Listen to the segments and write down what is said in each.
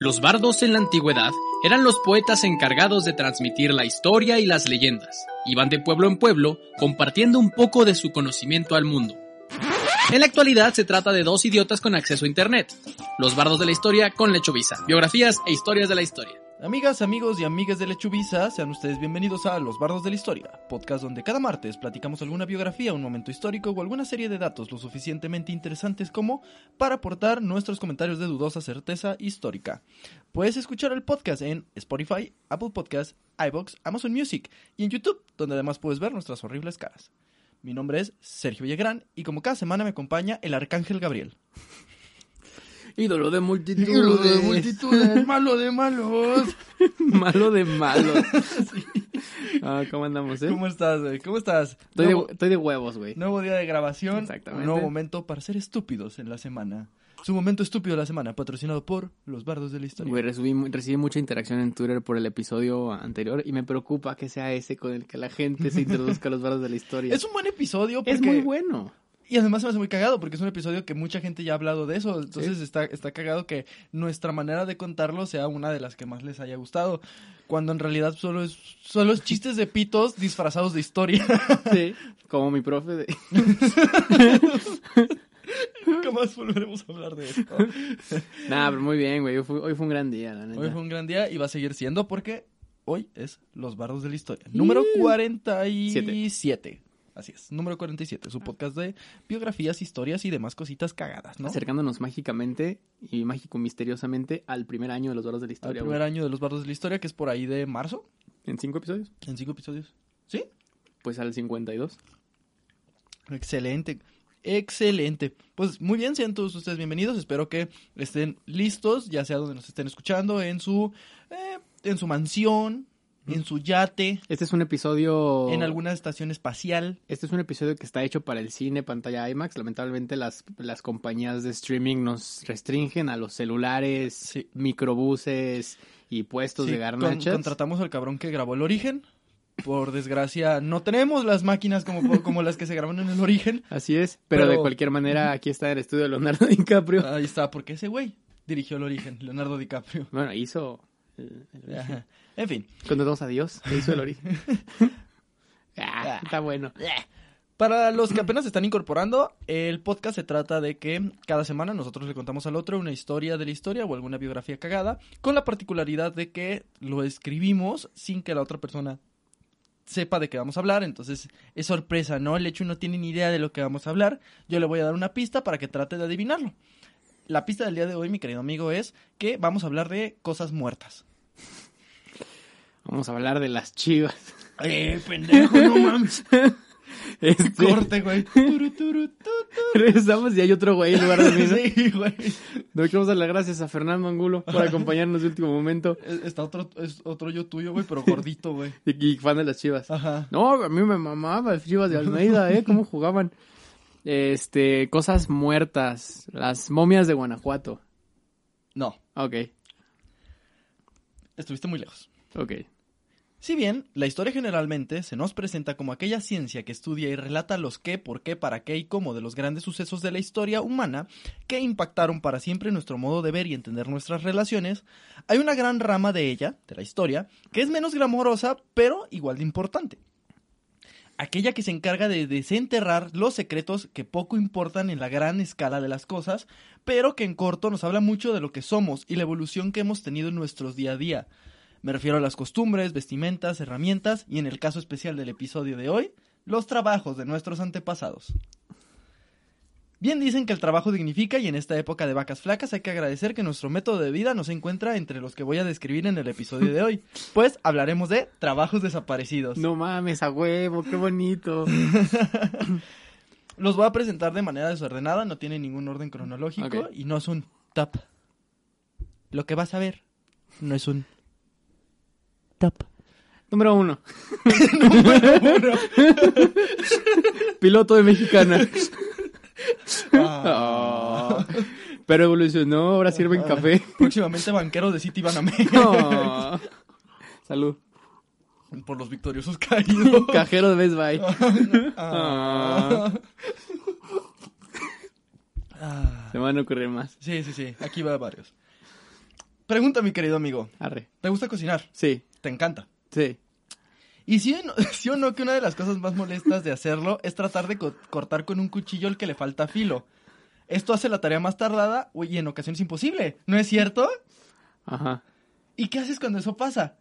Los bardos en la antigüedad eran los poetas encargados de transmitir la historia y las leyendas. Iban de pueblo en pueblo compartiendo un poco de su conocimiento al mundo. En la actualidad se trata de dos idiotas con acceso a internet. Los bardos de la historia con Lechovisa. Biografías e historias de la historia. Amigas, amigos y amigas de Lechuvisa, sean ustedes bienvenidos a Los Bardos de la Historia, podcast donde cada martes platicamos alguna biografía, un momento histórico o alguna serie de datos lo suficientemente interesantes como para aportar nuestros comentarios de dudosa certeza histórica. Puedes escuchar el podcast en Spotify, Apple Podcasts, iBox, Amazon Music y en YouTube, donde además puedes ver nuestras horribles caras. Mi nombre es Sergio Villagrán y como cada semana me acompaña el Arcángel Gabriel. Ídolo de multitudes. Ídolo de multitudes, malo de malos. Malo de malos. Ah, ¿Cómo andamos, eh? ¿Cómo estás, güey? ¿Cómo estás? Estoy de, Nuevo- estoy de huevos, güey. Nuevo día de grabación, Exactamente. un nuevo momento para ser estúpidos en la semana. Su momento estúpido de la semana, patrocinado por los bardos de la historia. Güey, recibí, recibí mucha interacción en Twitter por el episodio anterior y me preocupa que sea ese con el que la gente se introduzca a los bardos de la historia. Es un buen episodio porque... Es muy bueno. Y además se me hace muy cagado porque es un episodio que mucha gente ya ha hablado de eso. Entonces está, está cagado que nuestra manera de contarlo sea una de las que más les haya gustado. Cuando en realidad solo es, solo es chistes de pitos disfrazados de historia. Sí. Como mi profe de... Nunca más volveremos a hablar de esto. Nah, pero muy bien, güey. Hoy fue, hoy fue un gran día, la neta. Hoy fue un gran día y va a seguir siendo porque hoy es Los Bardos de la Historia. Número 47. Así es, número 47. Su podcast de biografías, historias y demás cositas cagadas, ¿no? Acercándonos mágicamente y mágico misteriosamente al primer año de los bardos de la Al historia, primer güey. año de Los Bardos de la Historia, que es por ahí de marzo, ¿En cinco episodios? en cinco episodios. ¿Sí? Pues al 52. Excelente. Excelente. Pues muy bien, sean todos ustedes bienvenidos. Espero que estén listos, ya sea donde nos estén escuchando, en su, eh, en su mansión, en su yate, Este es un episodio... en alguna estación espacial. Este es un episodio que está hecho para el cine, pantalla IMAX. Lamentablemente las, las compañías de streaming nos restringen a los celulares, Sí. microbuses y puestos Sí, de con- garnachas. contratamos al cabrón que grabó el origen. Por desgracia, no tenemos las máquinas como, como las que se graban en el origen. Así es, pero, Pero- de cualquier manera aquí está el estudio de Leonardo DiCaprio. Ahí está, porque ese güey dirigió el origen, Leonardo DiCaprio. Bueno, hizo el, el origen. Ajá. En fin, dos a Dios, que hizo el origen. Ah, está bueno. Para los que apenas se están incorporando, el podcast se trata de que cada semana nosotros le contamos al otro una historia de la historia o alguna biografía cagada, con la particularidad de que lo escribimos sin que la otra persona sepa de qué vamos a hablar, entonces es sorpresa, ¿no? El hecho no tiene ni idea de lo que vamos a hablar, yo le voy a dar una pista para que trate de adivinarlo. La pista del día de hoy, mi querido amigo, es que vamos a hablar de cosas muertas. Vamos a hablar de las chivas. ¡Eh, pendejo, no mames! Este, Corte, güey. Turu, turu. Regresamos y hay otro güey en lugar de mí. Sí, güey. Le queremos dar las gracias a Fernando Angulo por acompañarnos de último momento Es- Está otro, es otro yo tuyo, güey, pero gordito, güey. y, y fan de las chivas. Ajá. No, a mí me mamaba las chivas de Almeida, ¿eh? ¿Cómo jugaban? Este, cosas muertas. Las momias de Guanajuato. No, Ok, estuviste muy lejos. ok. Si bien, la historia generalmente se nos presenta como aquella ciencia que estudia y relata los qué, por qué, para qué y cómo de los grandes sucesos de la historia humana que impactaron para siempre nuestro modo de ver y entender nuestras relaciones, hay una gran rama de ella, de la historia, que es menos glamorosa, pero igual de importante. Aquella que se encarga de desenterrar los secretos que poco importan en la gran escala de las cosas, pero que en corto nos habla mucho de lo que somos y la evolución que hemos tenido en nuestros día a día. Me refiero a las costumbres, vestimentas, herramientas y en el caso especial del episodio de hoy, los trabajos de nuestros antepasados. Bien dicen que el trabajo dignifica y en esta época de vacas flacas hay que agradecer que nuestro método de vida no se encuentra entre los que voy a describir en el episodio de hoy, pues hablaremos de trabajos desaparecidos. No mames, a huevo, qué bonito. Los voy a presentar de manera desordenada, no tiene ningún orden cronológico y no es un top. Lo que vas a ver no es un top. Número uno. Piloto de mexicana. Ah. Oh. Pero evolucionó, ahora sirven café. Próximamente banquero de City Banamex. Oh. Salud. Por los victoriosos caídos. Cajero de Best Buy. Ah. Ah. Se van a ocurrir más. Sí, sí, sí. Aquí va varios. Pregunta, mi querido amigo. Arre. ¿Te gusta cocinar? Sí, ¿Te encanta? sí. ¿Y sí, o no- sí o no que una de las cosas más molestas de hacerlo es tratar de co- cortar con un cuchillo el que le falta filo? Esto hace la tarea más tardada y en ocasiones imposible, ¿no es cierto? Ajá. ¿Y qué haces cuando eso pasa?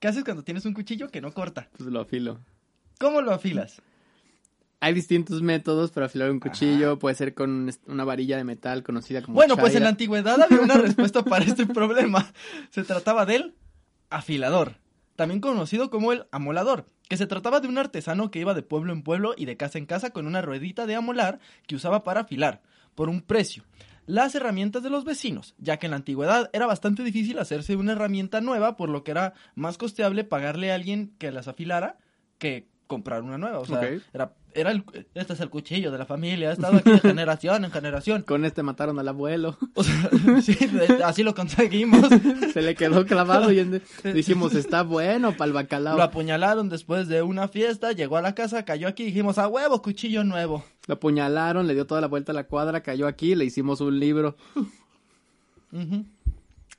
¿Qué haces cuando tienes un cuchillo que no corta? Pues lo afilo. ¿Cómo lo afilas? Hay distintos métodos para afilar un cuchillo. Puede ser con un- una varilla de metal conocida como Bueno, pues en la antigüedad había una respuesta para este problema. Se trataba del afilador, también conocido como el amolador, que se trataba de un artesano que iba de pueblo en pueblo y de casa en casa con una ruedita de amolar que usaba para afilar, por un precio. Las herramientas de los vecinos, ya que en la antigüedad era bastante difícil hacerse una herramienta nueva, por lo que era más costeable pagarle a alguien que las afilara que comprar una nueva. O sea, era, era el, este es el cuchillo de la familia, ha estado aquí de generación en generación. Con este mataron al abuelo. O sea, sí, así lo conseguimos. Se le quedó clavado y dijimos, está bueno para el bacalao. Lo apuñalaron después de una fiesta, llegó a la casa, cayó aquí dijimos, a huevo, cuchillo nuevo. Lo apuñalaron, le dio toda la vuelta a la cuadra, cayó aquí, le hicimos un libro. Ujú.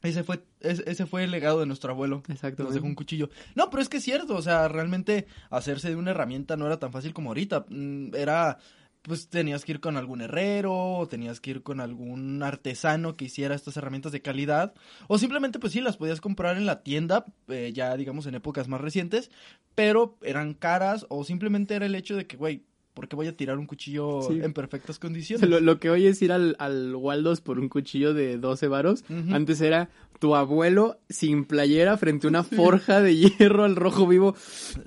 Ese fue, ese, fue el legado de nuestro abuelo. Exactamente. Nos dejó un cuchillo. No, pero es que es cierto, o sea, realmente hacerse de una herramienta no era tan fácil como ahorita. Mm, Era, pues tenías que ir con algún herrero, o tenías que ir con algún artesano que hiciera estas herramientas de calidad, o simplemente, pues sí, las podías comprar en la tienda, eh, ya digamos en épocas más recientes, pero eran caras, o simplemente era el hecho de que, güey, ¿por qué voy a tirar un cuchillo Sí. en perfectas condiciones? Lo, lo que hoy es ir al, al Waldos por un cuchillo de 12 varos, antes era tu abuelo sin playera frente a una forja de hierro al rojo vivo.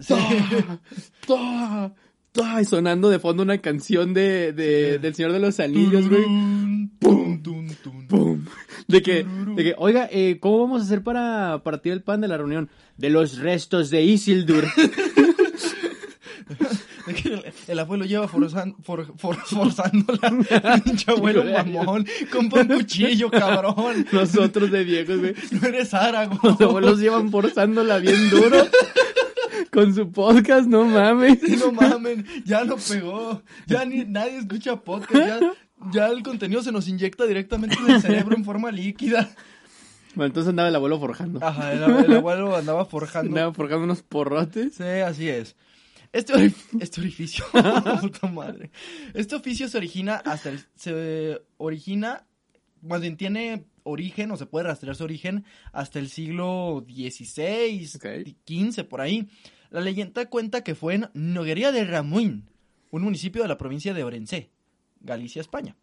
Sí. ¡Toa! ¡Toa! Y sonando de fondo una canción de, de- del Señor de los Anillos, güey. ¡Pum! De que, de que oiga, eh, ¿cómo vamos a hacer para partir el pan de la reunión? De los restos de Isildur. El, el abuelo lleva forzan- for- for- forzando la pinche abuelo mamón. Compra un cuchillo, cabrón. Nosotros de viejos, güey. No eres árago. Los abuelos llevan forzándola bien duro. Con su podcast, no mames. Sí, no mamen, ya lo pegó. Ya ni nadie escucha podcast. Ya, ya el contenido se nos inyecta directamente en el cerebro en forma líquida. Bueno, entonces andaba el abuelo forjando. Ajá, el, el abuelo andaba forjando. Andaba forjando unos porrotes. Sí, así es. Este, este orificio, puta madre. Este oficio se origina hasta el, se origina, más bien tiene origen o se puede rastrear su origen hasta el siglo XVI, Ok. XV por ahí. La leyenda cuenta que fue en Noguería de Ramuín, un municipio de la provincia de Orense, Galicia, España.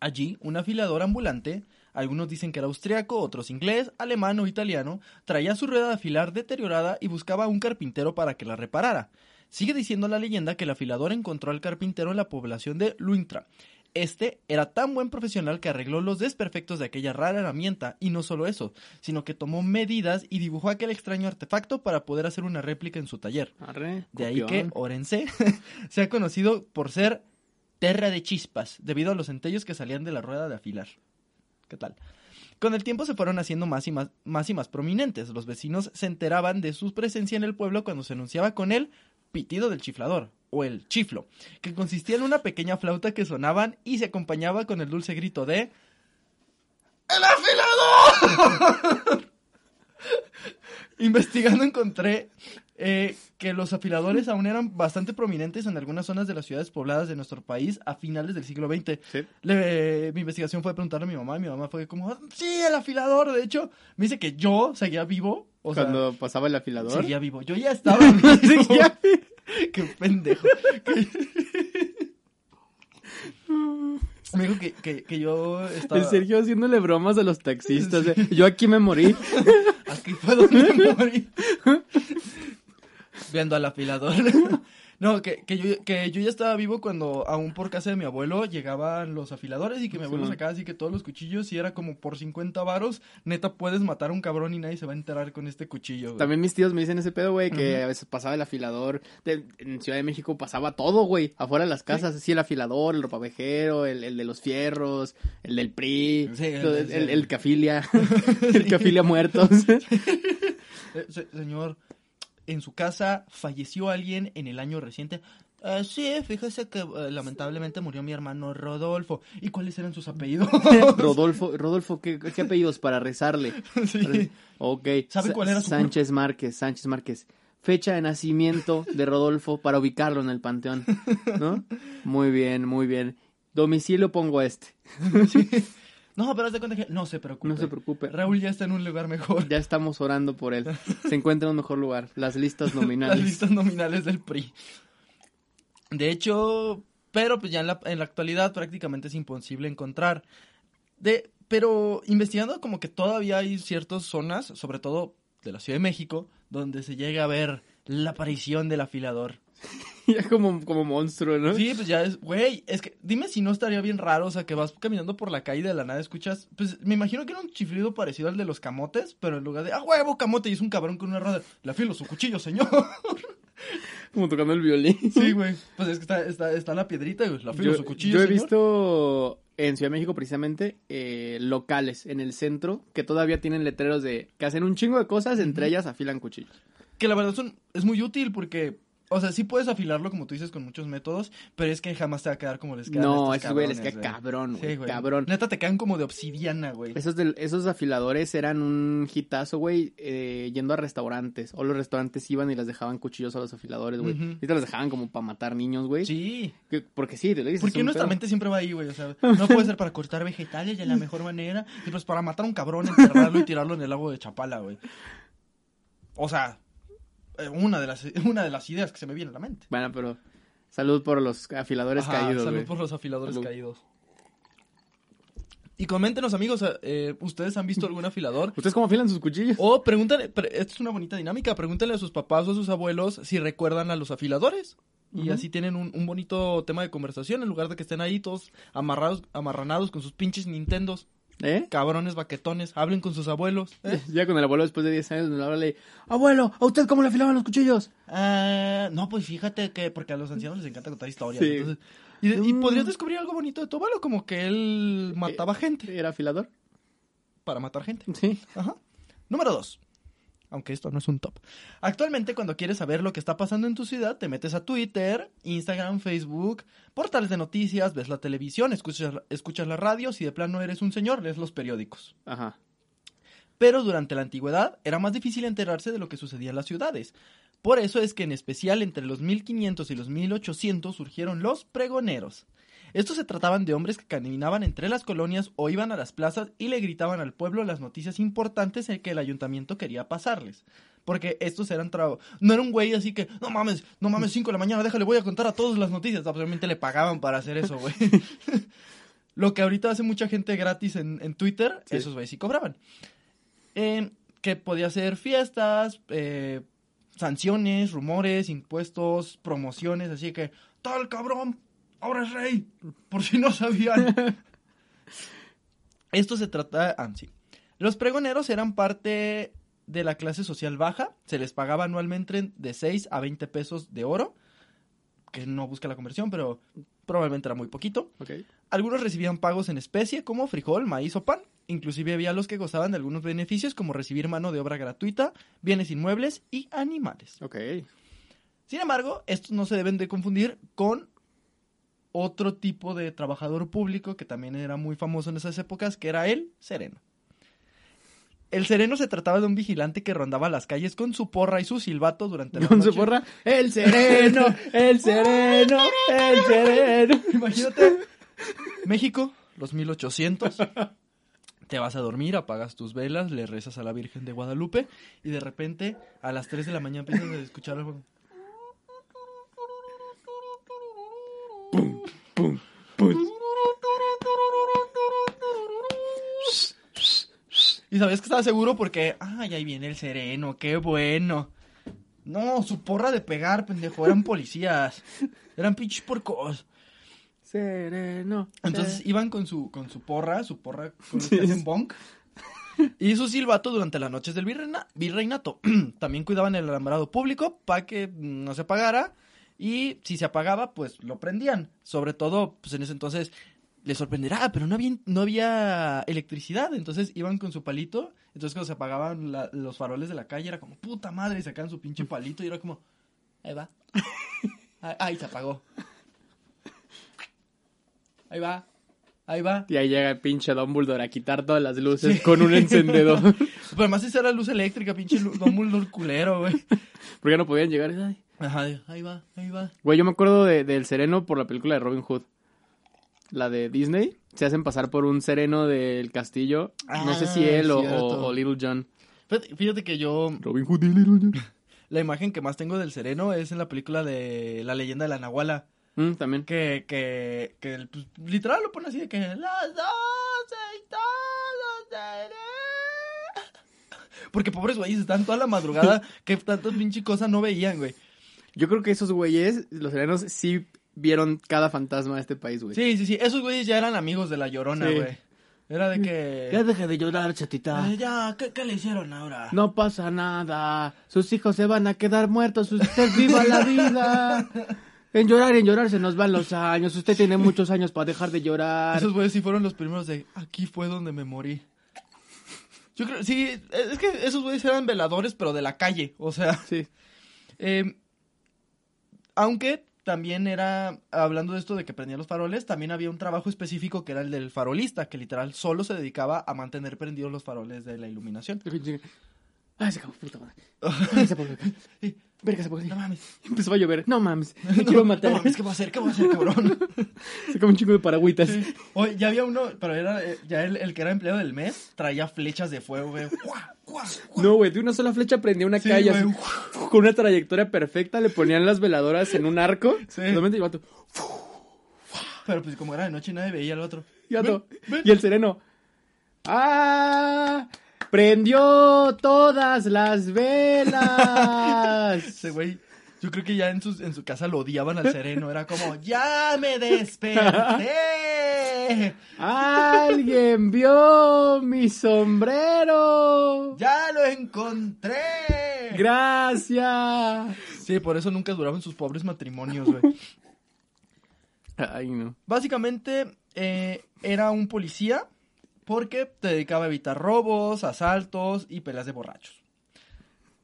Allí, un afilador ambulante, algunos dicen que era austriaco, otros inglés, alemán o italiano, traía su rueda de afilar deteriorada y buscaba a un carpintero para que la reparara. Sigue diciendo la leyenda que el afilador encontró al carpintero en la población de Luintra. Este era tan buen profesional que arregló los desperfectos de aquella rara herramienta, y no solo eso, sino que tomó medidas y dibujó aquel extraño artefacto para poder hacer una réplica en su taller. Arre, De ahí que. Orense se ha conocido por ser terra de chispas, debido a los centellos que salían de la rueda de afilar. ¿Qué tal? Con el tiempo se fueron haciendo más y más, más y más prominentes. Los vecinos se enteraban de su presencia en el pueblo cuando se anunciaba con el pitido del chiflador, o el chiflo, que consistía en una pequeña flauta que sonaban y se acompañaba con el dulce grito de ¡El afilador! Investigando encontré eh, que los afiladores aún eran bastante prominentes en algunas zonas de las ciudades pobladas de nuestro país a finales del siglo XX. Sí. Le- mi investigación fue preguntarle a mi mamá y mi mamá fue como, "Ah, sí, el afilador. De hecho, me dice que yo seguía vivo. O sea, Cuando pasaba el afilador. seguía vivo. Yo ya estaba vivo. Seguía Qué pendejo. Me dijo que, que, que yo estaba... El Sergio haciéndole bromas a los taxistas. Yo aquí me morí. Aquí fue donde morí. Viendo al afilador. No, que, que, yo, que yo ya estaba vivo cuando aún por casa de mi abuelo llegaban los afiladores y que mi abuelo Sí. sacaba así que todos los cuchillos y era como por 50 varos, neta puedes matar a un cabrón y nadie se va a enterar con este cuchillo. güey. También mis tíos me dicen ese pedo, güey, que a veces pasaba el afilador. de- en Ciudad de México pasaba todo, güey. Afuera de las casas, así el afilador, el ropavejero, el, el de los fierros, el del PRI, Sí, el- todo- el, sí. el, el que afilia, el que afilia muertos. Eh, se- señor, en su casa falleció alguien en el año reciente. "Ah, sí, fíjese que eh, lamentablemente murió mi hermano Rodolfo. ¿Y cuáles eran sus apellidos? Rodolfo, Rodolfo, ¿qué, qué apellidos para rezarle? sí. Ok. ¿Sabe Sa- cuál era su Sánchez Márquez, Sánchez Márquez. Fecha de nacimiento de Rodolfo para ubicarlo en el panteón, ¿no? Muy bien, muy bien. Domicilio pongo este. No, pero haz de cuenta que no se preocupe. No se preocupe. Raúl ya está en un lugar mejor. Ya estamos orando por él. Se encuentra en un mejor lugar. Las listas nominales. Las listas nominales del PRI. De hecho, pero pues ya en la, en la actualidad prácticamente es imposible encontrar. De, pero investigando como que todavía hay ciertas zonas, sobre todo de la Ciudad de México, donde se llega a ver la aparición del afilador. ya como, como monstruo, ¿no? Sí, pues ya es, güey, es que dime si no estaría bien raro, o sea, que vas caminando por la calle y de la nada escuchas, pues me imagino que era un chiflido parecido al de los camotes, pero en lugar de, ah, huevo, camote, y es un cabrón con una rueda, le afilo su cuchillo, señor. Como tocando el violín. Sí, güey. Pues es que está, está, está la piedrita. La filo Yo, su cuchillo. yo he señor. visto en Ciudad de México precisamente eh, locales en el centro que todavía tienen letreros de que hacen un chingo de cosas, entre ellas afilan cuchillos. Que la verdad son, es muy útil porque, o sea, sí puedes afilarlo como tú dices con muchos métodos, pero es que jamás te va a quedar como les quedan No, estos güey les queda cabrón, güey, Sí, güey. cabrón. Neta te quedan como de obsidiana, güey. Esos, esos afiladores eran un hitazo, güey, eh, yendo a restaurantes. O los restaurantes iban y les dejaban cuchillos a los afiladores, güey. Ujú. Ahorita los dejaban como para matar niños, güey. Sí. Que- Porque sí, te lo dices. Porque es nuestra pedo. mente siempre va ahí, güey. O sea, no puede ser para cortar vegetales de la mejor manera. Y pues para matar a un cabrón, enterrarlo y tirarlo en el lago de Chapala, güey. O sea, una de las, una de las ideas que se me viene a la mente. Bueno, pero salud por los afiladores Ajá, caídos, Salud por los afiladores Salud. caídos. Y coméntenos, amigos, eh, ¿ustedes han visto algún afilador? ¿Ustedes cómo afilan sus cuchillos? O pregúntale, pre- esto es una bonita dinámica, pregúntenle a sus papás o a sus abuelos si recuerdan a los afiladores. Y así tienen un, un bonito tema de conversación en lugar de que estén ahí todos amarrados, amarranados con sus pinches Nintendos. ¿Eh? Cabrones baquetones, hablen con sus abuelos. ¿eh? Ya con el abuelo después de 10 años, y, abuelo, ¿a usted cómo le afilaban los cuchillos? Ah, no, pues fíjate que, porque a los ancianos les encanta contar historias. Sí. entonces- y, y Mm. podrías descubrir algo bonito de tu abuelo, como que él mataba gente ¿Era afilador? para matar gente. Sí. Ajá. Número dos. Aunque esto no es un top. Actualmente, cuando quieres saber lo que está pasando en tu ciudad, te metes a Twitter, Instagram, Facebook, portales de noticias, ves la televisión, escuchas, escuchas la radio, si de plano eres un señor, lees los periódicos. Ajá. Pero durante la antigüedad era más difícil enterarse de lo que sucedía en las ciudades. Por eso es que en especial entre los 1500 y los 1800 surgieron los pregoneros. Estos se trataban de hombres que caminaban entre las colonias o iban a las plazas y le gritaban al pueblo las noticias importantes en que el ayuntamiento quería pasarles. Porque estos eran trabajos. No era un güey así que, no mames, no mames, 5 de la mañana, déjale, voy a contar a todos las noticias. Absolutamente le pagaban para hacer eso, güey. Lo que ahorita hace mucha gente gratis en, en Twitter, Sí. esos güeyes sí cobraban. Eh, que podía ser fiestas, eh, sanciones, rumores, impuestos, promociones, así que, tal cabrón, ahora es rey, por si no sabían. Esto se trata, ah, sí. Los pregoneros eran parte de la clase social baja, se les pagaba anualmente de 6 a 20 pesos de oro, que no busca la conversión, pero probablemente era muy poquito. Ok. Algunos recibían pagos en especie como frijol, maíz o pan. Inclusive había los que gozaban de algunos beneficios como recibir mano de obra gratuita, bienes inmuebles y animales. Ok. Sin embargo, estos no se deben de confundir con otro tipo de trabajador público que también era muy famoso en esas épocas, que era el sereno. El sereno se trataba de un vigilante que rondaba las calles con su porra y su silbato durante la Con su noche. porra, el sereno, el sereno, el sereno. Imagínate, México, los 1800. Te vas a dormir, apagas tus velas, le rezas a la Virgen de Guadalupe y de repente a las 3 de la mañana empiezas a escuchar algo. Y sabías que estaba seguro porque, ay, ahí viene el sereno, qué bueno. No, su porra de pegar, pendejo, eran policías. Eran pinches porcos. Sereno. Entonces se- iban con su, con su porra, su porra con Sí, sí. bonk. Y su silbato durante las noches del virreina- virreinato. También cuidaban el alambrado público para que mm, no se apagara. Y si se apagaba, pues lo prendían. Sobre todo, pues en ese entonces les sorprenderá, "Ah, pero no había, no había electricidad. Entonces iban con su palito. Entonces cuando se apagaban la- los faroles de la calle era como, puta madre, y sacaban su pinche palito y era como, ahí va. Ay, Ahí se apagó. Ahí va. Ahí va. Y ahí llega el pinche Dumbledore a quitar todas las luces con un encendedor. Pero además esa era luz eléctrica, pinche Dumbledore culero, güey. Porque no podían llegar. Ay. Ajá, ahí va, ahí va. Güey, yo me acuerdo de- del sereno por la película de Robin Hood. La de Disney. Se hacen pasar por un sereno del castillo. no sé si Ah, él o, o- Little John. Fíjate, fíjate que yo, Robin Hood y Little John. la imagen que más tengo del sereno es en la película de La leyenda de la Nahuala. Mm, también. Que, que, que pues, literal lo pone así de que las seré. Porque pobres güeyes están toda la madrugada que tantas pinche cosas no veían, güey. Yo creo que esos güeyes, los serenos, sí vieron cada fantasma de este país, güey. Sí, sí, sí. Esos güeyes ya eran amigos de la llorona, Sí. güey. Era de que. Ya deje de llorar, chatita. Eh, ya, ¿qué, qué le hicieron ahora? No pasa nada. Sus hijos se van a quedar muertos. Usted viva la vida. En llorar y en llorar se nos van los años. Usted tiene muchos años para dejar de llorar. Esos güeyes sí fueron los primeros de aquí fue donde me morí. Yo creo, sí, es que esos güeyes eran veladores, pero de la calle, o sea, Sí. eh, aunque también era, hablando de esto de que prendían los faroles, también había un trabajo específico que era el del farolista, que literal solo se dedicaba a mantener prendidos los faroles de la iluminación. Ay, se acabó, puta madre. Verga, se apagó. No mames, Empezó a llover. No mames. Me no, quiero matar. no mames, ¿qué voy a hacer? ¿Qué voy a hacer, cabrón? Se come un chingo de paragüitas. Oye, ya había uno, pero era, eh, ya el, el que era empleado del mes, traía flechas de fuego, güey. ¡Guau, guau, guau! No, güey, de una sola flecha prendía una Sí, calle así, con una trayectoria perfecta. Le ponían las veladoras en un arco. Sí. Solamente y el vato, Pero pues como era de noche nadie veía al otro. y, ven. y el sereno. ¡Ah! ¡Prendió todas las velas! Ese güey, yo creo que ya en, sus, en su casa lo odiaban al sereno. Era como, ¡ya me desperté! ¡Alguien vio mi sombrero! ¡Ya lo encontré! ¡Gracias! Sí, por eso nunca duraban sus pobres matrimonios, güey. Ay, no. Básicamente, eh, era un policía porque te dedicaba a evitar robos, asaltos y peleas de borrachos.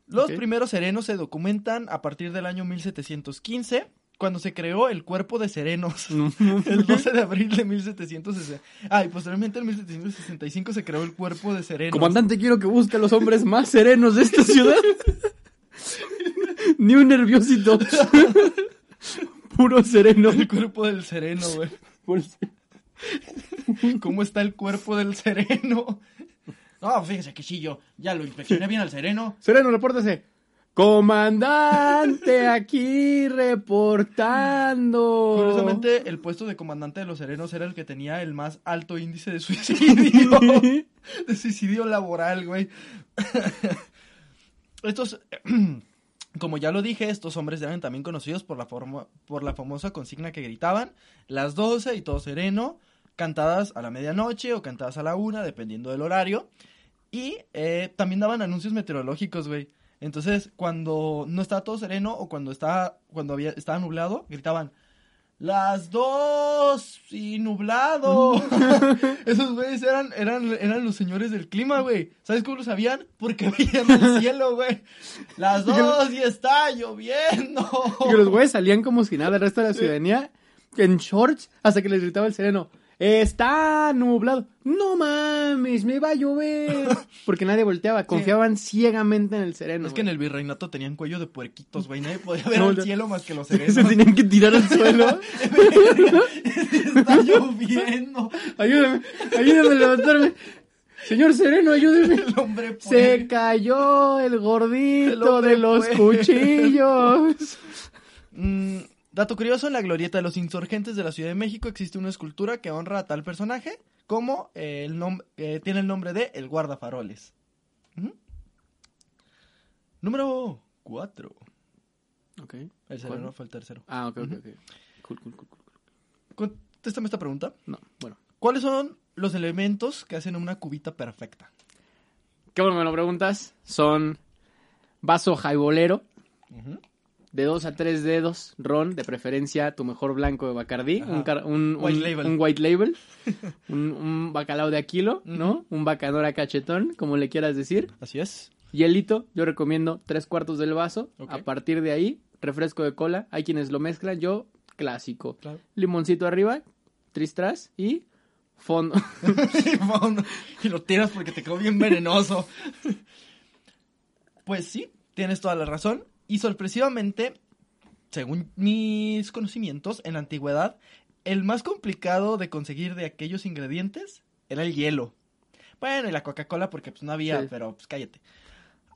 Los primeros serenos se documentan a partir del año 1715, cuando se creó el cuerpo de serenos. El 12 de abril de 1760. Ah, y posteriormente en 1765 se creó el cuerpo de serenos. Comandante, quiero que busque a los hombres más serenos de esta ciudad. Ni un nerviosito. Puro sereno. El cuerpo del sereno, güey. ¿Cómo está el cuerpo del sereno? No, fíjese que sí, yo ya lo inspeccioné bien al sereno. Sereno, repórtese. Comandante, aquí reportando. Curiosamente, el puesto de comandante de los serenos era el que tenía el más alto índice de suicidio. de suicidio laboral, güey. Estos, como ya lo dije, estos hombres eran también conocidos por la, forma, por la famosa consigna que gritaban, las 12 y todo sereno, cantadas a la medianoche o cantadas a la una, dependiendo del horario. Y eh, también daban anuncios meteorológicos, güey. Entonces, cuando no estaba todo sereno o cuando estaba, cuando había, estaba nublado, gritaban, las dos y nublado. Esos güeyes eran, eran, eran los señores del clima, güey. ¿Sabes cómo lo sabían? Porque veían el cielo, güey. Las dos y está lloviendo. Y que los güeyes salían como si nada, el resto de la ciudadanía en shorts hasta que les gritaba el sereno. Está nublado. No mames, me va a llover. Porque nadie volteaba, confiaban ciegamente en el sereno. Es que en el virreinato tenían cuello de puerquitos, güey. Nadie podía ver No, el cielo más que los Se serenos. tenían que tirar al suelo. está lloviendo. Ayúdame, ayúdame a levantarme. Señor Sereno, ayúdeme. El hombre Se cayó el El gordito hombre de los cuchillos. Mm, dato curioso, en la glorieta de los insurgentes de la Ciudad de México existe una escultura que honra a tal personaje como eh, el eh, tiene el nombre de El Guardafaroles. Número 4. Ok. El ¿Cuál? fue el tercero. Ah, ok, ok, ok. Cool, cool, cool, cool. Contéstame esta pregunta. No, bueno. ¿Cuáles son los elementos que hacen una cubita perfecta? Qué bueno me lo preguntas. Son vaso jaibolero, de dos a tres dedos, ron, de preferencia tu mejor blanco de Bacardí, un, un, White un- label. un white label, un, bacalao de aquilo, ¿no? Un bacanora cachetón, como le quieras decir. Así es. Hielito, yo recomiendo tres cuartos del vaso. A partir de ahí, refresco de cola. Hay quienes lo mezclan, yo clásico. Claro. Limoncito arriba, tristras y fondo. y lo tiras porque te quedó bien venenoso. Pues sí, tienes toda la razón. Y sorpresivamente, según mis conocimientos, en la antigüedad, el más complicado de conseguir de aquellos ingredientes era el hielo. Bueno, y la Coca-Cola porque pues no había, Sí. pero pues cállate.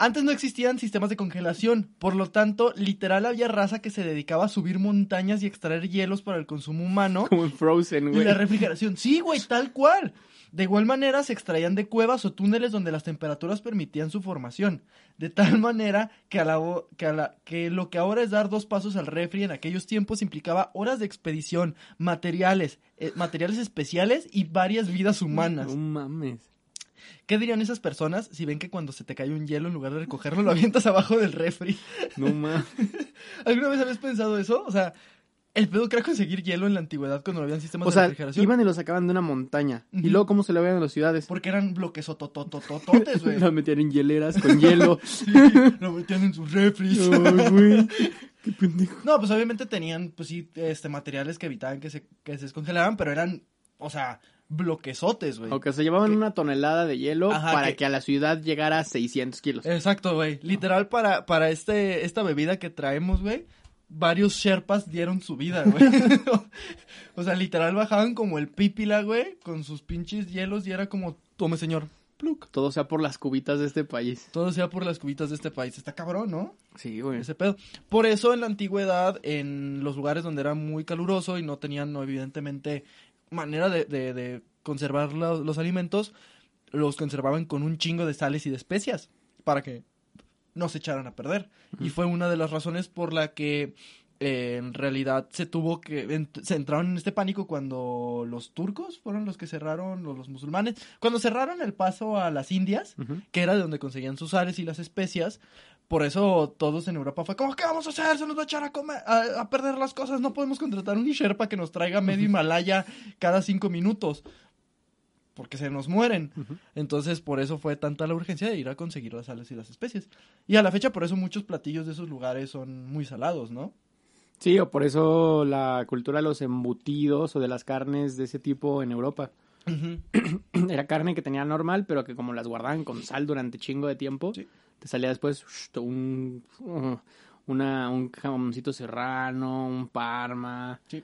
Antes no existían sistemas de congelación, por lo tanto, literal había raza que se dedicaba a subir montañas y extraer hielos para el consumo humano. Como en Frozen, Y güey. la refrigeración, sí, güey, tal cual. De igual manera se extraían de cuevas o túneles donde las temperaturas permitían su formación. De tal manera que, a la, que, a la- que lo que ahora es dar dos pasos al refri en aquellos tiempos implicaba horas de expedición, materiales, eh, materiales especiales y varias vidas humanas. No mames. ¿Qué dirían esas personas si ven que cuando se te cae un hielo en lugar de recogerlo lo avientas abajo del refri? No mames. ¿Alguna vez habías pensado eso? O sea, el pedo que era conseguir hielo en la antigüedad cuando no habían sistemas O de sea, refrigeración. iban y lo sacaban de una montaña. Y luego, ¿cómo se lo veían en las ciudades? Porque eran bloques otototototes, güey. Lo metían en hieleras con hielo. Sí, lo metían en sus refris. Ay, güey. Qué pendejo. No, pues obviamente tenían, pues sí, este, materiales que evitaban que se, que se descongelaran, pero eran, o sea, bloquesotes, güey. Aunque se llevaban Que- una tonelada de hielo Ajá, para que- que... a la ciudad llegara a 600 kilos. Exacto, güey. Literal, para, para este, esta bebida que traemos, güey, varios Sherpas dieron su vida, güey. o sea, literal bajaban como el pípila, güey, con sus pinches hielos y era como, tome señor, pluk. Todo sea por las cubitas de este país. Todo sea por las cubitas de este país. Está cabrón, ¿no? Sí, güey. ese pedo. Por eso en la antigüedad, en los lugares donde era muy caluroso y no tenían, no, evidentemente, manera de, de- de conservar lo- los alimentos, los conservaban con un chingo de sales y de especias para que no se echaran a perder. Y fue una de las razones por la que eh, en realidad se tuvo que ent- se entraron en este pánico cuando los turcos fueron los que cerraron o los musulmanes cuando cerraron el paso a las Indias que era de donde conseguían sus sales y las especias. Por eso todos en Europa fue como, ¿qué vamos a hacer? Se nos va a echar a, comer, a, a perder las cosas. No podemos contratar un Sherpa que nos traiga medio Himalaya cada cinco minutos. Porque se nos mueren. Entonces, por eso fue tanta la urgencia de ir a conseguir las sales y las especies. Y a la fecha, por eso muchos platillos de esos lugares son muy salados, ¿no? Sí, o por eso la cultura de los embutidos o de las carnes de ese tipo en Europa. Era carne que tenía normal, pero que como las guardaban con sal durante chingo de tiempo, Sí. te salía después un, una, un jamoncito serrano, un parma. Sí.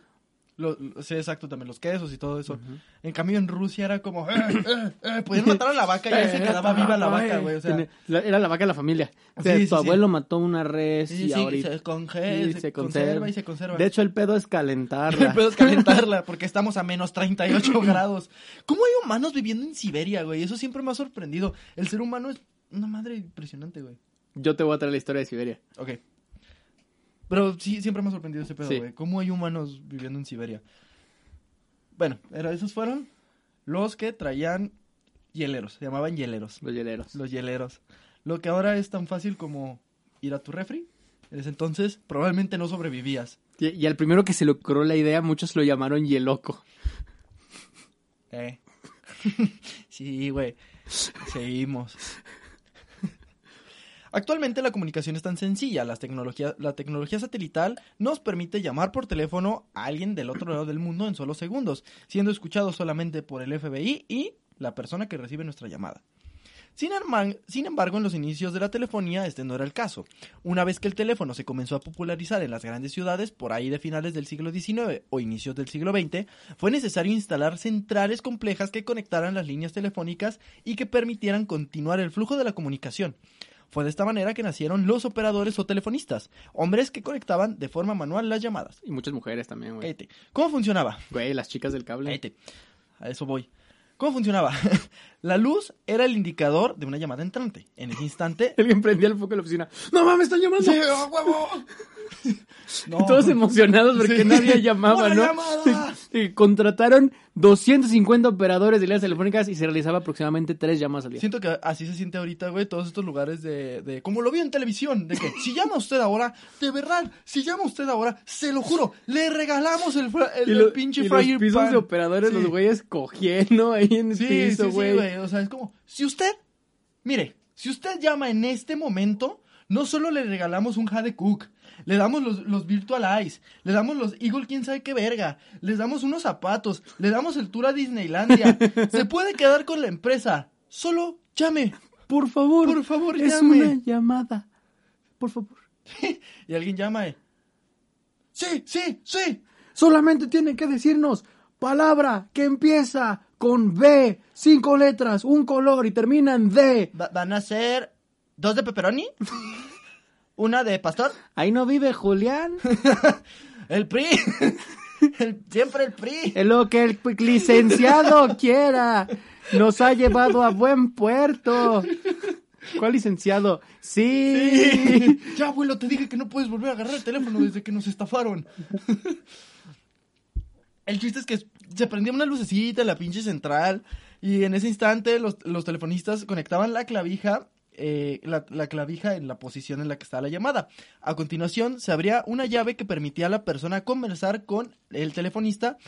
Lo, lo- sí, exacto, también los quesos y todo eso. En cambio, en Rusia era como, eh, eh, eh, podían matar a la vaca y ahí se quedaba viva la vaca, güey. O sea, era la vaca de la familia. O sea, Sí, tu sí. abuelo mató una res y ahorita... se, se se conserva conserva. y se conserva. De hecho, el pedo es El calentarla. pedo es calentarla porque estamos a menos 38 grados. ¿Cómo hay humanos viviendo en Siberia, güey? Eso siempre me ha sorprendido. El ser humano es una madre impresionante, güey. Yo te voy a traer la historia de Siberia. Ok. Pero sí, siempre me ha sorprendido ese pedo, Sí. güey. ¿Cómo hay humanos viviendo en Siberia? Bueno, era, esos fueron los que traían hieleros. Se llamaban hieleros. Los hieleros. Los hieleros. Lo que ahora es tan fácil como ir a tu refri. En ese entonces probablemente no sobrevivías. Y, y al primero que se le ocurrió la idea, muchos lo llamaron Hieloco. Eh. sí, güey. Seguimos. Actualmente la comunicación es tan sencilla, las tecnología- la tecnología satelital nos permite llamar por teléfono a alguien del otro lado del mundo en solo segundos, siendo escuchado solamente por el FBI y la persona que recibe nuestra llamada. Sin, sin embargo, en los inicios de la telefonía este no era el caso. Una vez que el teléfono se comenzó a popularizar en las grandes ciudades, por ahí de finales del siglo XIX o inicios del siglo XX, fue necesario instalar centrales complejas que conectaran las líneas telefónicas y que permitieran continuar el flujo de la comunicación. Fue de esta manera que nacieron los operadores o telefonistas, hombres que conectaban de forma manual las llamadas. Y muchas mujeres también, güey. Cállate. ¿Cómo funcionaba? Güey, las chicas del cable. Cállate. A eso voy. ¿Cómo funcionaba? la luz era el indicador de una llamada entrante. En ese instante... Alguien prendía el foco en la oficina. ¡No mames, están llamando! ¡Sí, huevo! No. Todos emocionados porque Sí. nadie llamaba, ¡Una ¿no? llamada! Contrataron 250 operadores de líneas telefónicas y se realizaba aproximadamente tres llamadas al día. Siento que así se siente ahorita, güey, todos estos lugares de, de... Como lo vi en televisión, de que si llama usted ahora, de verdad, si llama usted ahora, se lo juro, le regalamos el, el, Y, el lo- pinche y los fryer pisos pan. de operadores, Sí. los güeyes cogiendo ahí en el Sí, piso, güey. güey. O sea, es como, si usted, mire, si usted llama en este momento, no solo le regalamos un Jade Cook, le damos los, los Virtual Eyes, le damos los Eagle quién sabe qué verga, les damos unos zapatos, le damos el tour a Disneylandia, se puede quedar con la empresa, solo llame. Por favor, Por favor, es llame. una llamada. Por favor. Y alguien llama, eh, sí, sí, sí, Solamente tiene que decirnos palabra que empieza con B, cinco letras, un color y termina en D. Va- ¿Van a ser dos de pepperoni? ¿Una de pastor? Ahí no vive Julián. El PRI. El- siempre el PRI. Es lo que el licenciado quiera. Nos ha llevado a buen puerto. ¿Cuál licenciado? Sí. Ya, abuelo, te dije que no puedes volver a agarrar el teléfono desde que nos estafaron. El chiste es que se prendía una lucecita en la pinche central y en ese instante los, los telefonistas conectaban la clavija, eh, la, la clavija en la posición en la que estaba la llamada. A continuación se abría una llave que permitía a la persona conversar con el telefonista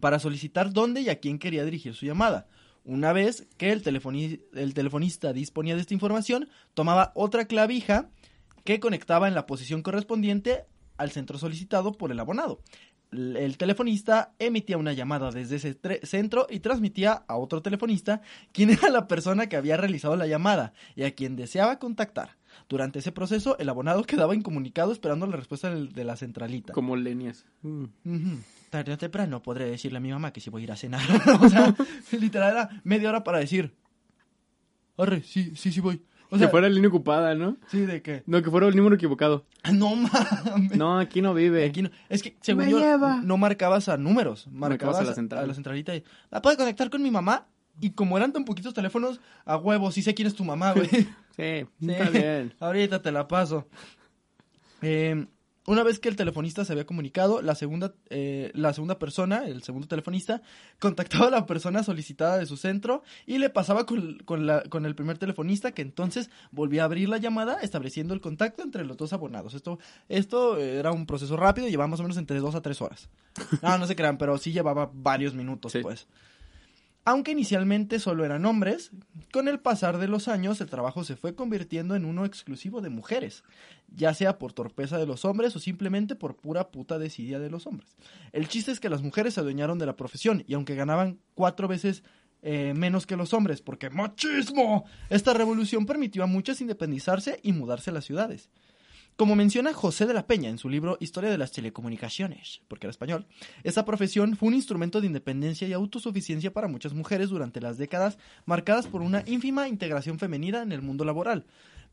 para solicitar dónde y a quién quería dirigir su llamada. Una vez que el telefonista disponía de esta información, tomaba otra clavija que conectaba en la posición correspondiente al centro solicitado por el abonado. El telefonista emitía una llamada desde ese centro y transmitía a otro telefonista quién era la persona que había realizado la llamada y a quien deseaba contactar. Durante ese proceso, el abonado quedaba incomunicado esperando la respuesta de la centralita. Como leñas. Mm. Ujú. Tarde o temprano podré decirle a mi mamá que si voy a ir a cenar. o sea, literal era media hora para decir. Arre, sí, sí, sí voy. O sea, que fuera la línea ocupada, ¿no? sí, de que. No, que fuera el número equivocado. No mames. No, aquí no vive. Aquí no- Es que, según Me yo, lleva. no marcabas a números. Marcabas a la central. A la centralita y. ¿La puedo conectar con mi mamá? Y como eran tan poquitos teléfonos, a huevo, sí sé quién es tu mamá, güey. Sí, Sí. está bien. Ahorita te la paso. Eh, una vez que el telefonista se había comunicado, la segunda, eh, la segunda persona, el segundo telefonista, contactaba a la persona solicitada de su centro y le pasaba con, con la- con el primer telefonista que entonces volvía a abrir la llamada estableciendo el contacto entre los dos abonados. Esto, esto era un proceso rápido, llevaba más o menos entre dos a tres horas. No, no se crean, pero sí llevaba varios minutos, Sí. pues. Aunque inicialmente solo eran hombres, con el pasar de los años el trabajo se fue convirtiendo en uno exclusivo de mujeres, ya sea por torpeza de los hombres o simplemente por pura puta desidia de los hombres. El chiste es que las mujeres se adueñaron de la profesión y aunque ganaban cuatro veces eh, menos que los hombres, porque machismo, esta revolución permitió a muchas independizarse y mudarse a las ciudades. Como menciona José de la Peña en su libro Historia de las Telecomunicaciones, porque era español, esa profesión fue un instrumento de independencia y autosuficiencia para muchas mujeres durante las décadas marcadas por una ínfima integración femenina en el mundo laboral,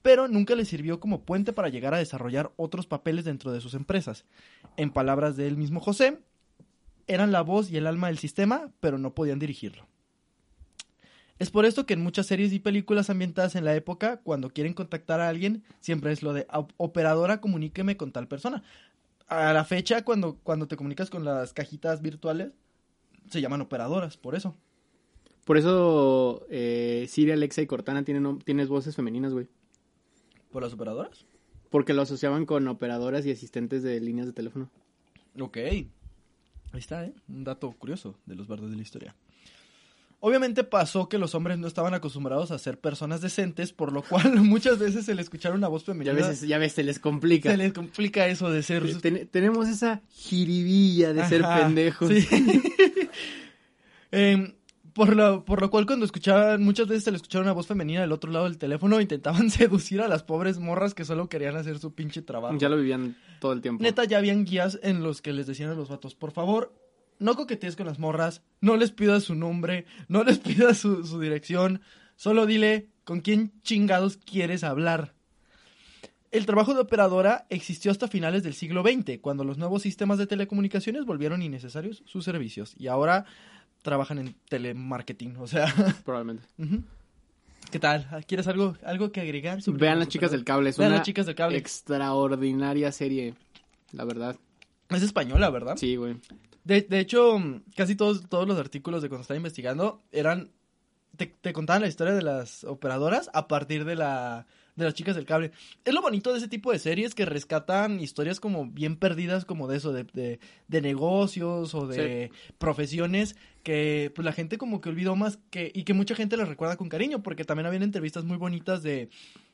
pero nunca les sirvió como puente para llegar a desarrollar otros papeles dentro de sus empresas. En palabras de él mismo José, eran la voz y el alma del sistema, pero no podían dirigirlo. Es por esto que en muchas series y películas ambientadas en la época, cuando quieren contactar a alguien, siempre es lo de "Op- operadora, comuníqueme con tal persona. A la fecha, cuando, cuando te comunicas con las cajitas virtuales, se llaman operadoras, por eso. Por eso eh, Siri, Alexa y Cortana tienen, tienes voces femeninas, güey. ¿Por las operadoras? Porque lo asociaban con operadoras y asistentes de líneas de teléfono. Ok. Ahí está, ¿eh? Un dato curioso de los verdes de la historia. Obviamente pasó que los hombres no estaban acostumbrados a ser personas decentes, por lo cual muchas veces se le escucharon una voz Ya femenina. ves, ya ves, se les complica. se les complica eso de ser... Ten- tenemos esa jiribilla de ser pendejos. sí. Em, por, lo, por lo cual cuando escuchaban, muchas veces se le escuchaba una voz femenina del otro lado del teléfono, intentaban seducir a las pobres morras que solo querían hacer su pinche trabajo. Ya lo vivían todo el tiempo. Neta, ya habían guías en los que les decían a los vatos, por favor, no coquetees con las morras, no les pidas su nombre, no les pidas su, su dirección, solo dile con quién chingados quieres hablar. El trabajo de operadora existió hasta finales del siglo XX, cuando los nuevos sistemas de telecomunicaciones volvieron innecesarios sus servicios y ahora trabajan en telemarketing, o sea, Probablemente. ¿Qué tal? ¿Quieres algo, algo que agregar? sobre Vean las chicas del cable. Es Vean una las chicas del cable. extraordinaria serie. La verdad. Es española, ¿verdad? Sí, güey. De, de hecho, casi todos, todos los artículos de cuando estaba investigando eran. Te, te contaban la historia de las operadoras a partir de la. de las chicas del cable. Es lo bonito de ese tipo de series que rescatan historias como bien perdidas, como de eso, de, de, de negocios o de profesiones que pues la gente como que olvidó más que. y que mucha gente les recuerda con cariño. Porque también habían entrevistas muy bonitas de.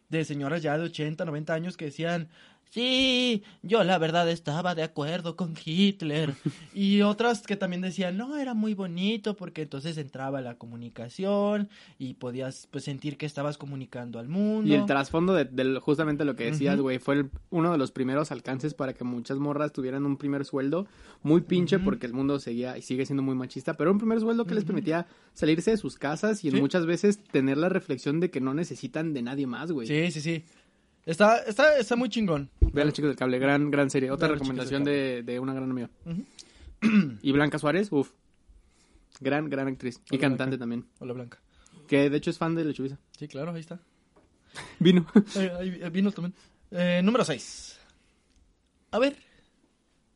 de señoras ya de 80, 90 años que decían. Sí, yo la verdad estaba de acuerdo con Hitler. Y otras que también decían, no, era muy bonito porque entonces entraba la comunicación y podías pues sentir que estabas comunicando al mundo. Y el trasfondo de, justamente lo que decías, güey, fue el- uno de los primeros alcances para que muchas morras tuvieran un primer sueldo muy pinche porque el mundo seguía y sigue siendo muy machista, pero un primer sueldo que les permitía salirse de sus casas y Sí. muchas veces tener la reflexión de que no necesitan de nadie más, güey. Sí, sí, sí. Está, está, está muy chingón. Vean los chicos del cable, gran, gran serie. Otra Vean recomendación de, de una gran amiga. Y Blanca Suárez, uff. Gran, gran actriz. Y cantante Blanca. también. Hola, Blanca. Que de hecho es fan de Lechubiza. Sí, claro, ahí está. Vino. Eh, ahí eh, vino también. Eh, número 6. A ver.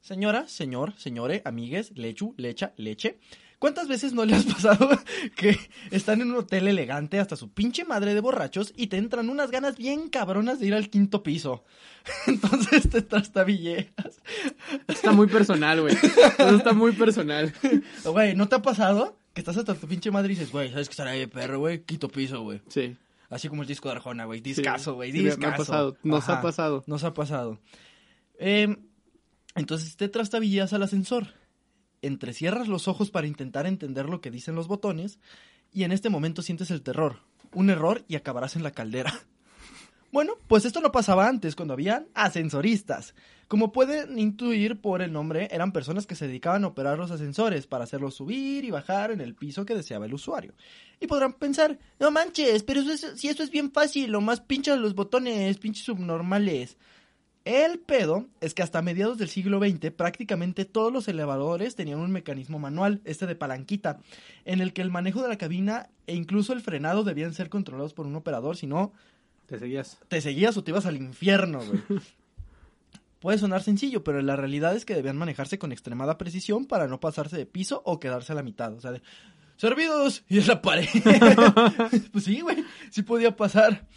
Señora, señor, señore, amigues, lechu, lecha, leche. ¿Cuántas veces no le has pasado que están en un hotel elegante hasta su pinche madre de borrachos y te entran unas ganas bien cabronas de ir al quinto piso? Entonces te trastabilleas. Está muy personal, güey. Eso está muy personal. Güey, ¿no te ha pasado? Que estás hasta tu pinche madre y dices, güey, ¿sabes que estará ahí de perro, güey? Quinto piso, güey. Sí. Así como el disco de Arjona, güey. Discaso, güey. Sí, me- me ha discaso. pasado. Nos ha pasado. Nos ha pasado. Eh, entonces te trastabillas al ascensor. Entrecierras los ojos para intentar entender lo que dicen los botones. Y en este momento sientes el terror. Un error y acabarás en la caldera. Bueno, pues esto no pasaba antes, cuando habían ascensoristas. Como pueden intuir por el nombre, eran personas que se dedicaban a operar los ascensores para hacerlos subir y bajar en el piso que deseaba el usuario. Y podrán pensar, no manches, pero eso es- si eso es bien fácil, lo más pinchas los botones, pinches subnormales. El pedo es que hasta mediados del siglo XX prácticamente todos los elevadores tenían un mecanismo manual, este de palanquita, en el que el manejo de la cabina e incluso el frenado debían ser controlados por un operador, si no, Te seguías. te seguías o te ibas al infierno, güey. Puede sonar sencillo, pero la realidad es que debían manejarse con extremada precisión para no pasarse de piso o quedarse a la mitad. O sea, de, servidos y en la pared. pues sí, güey, sí podía pasar.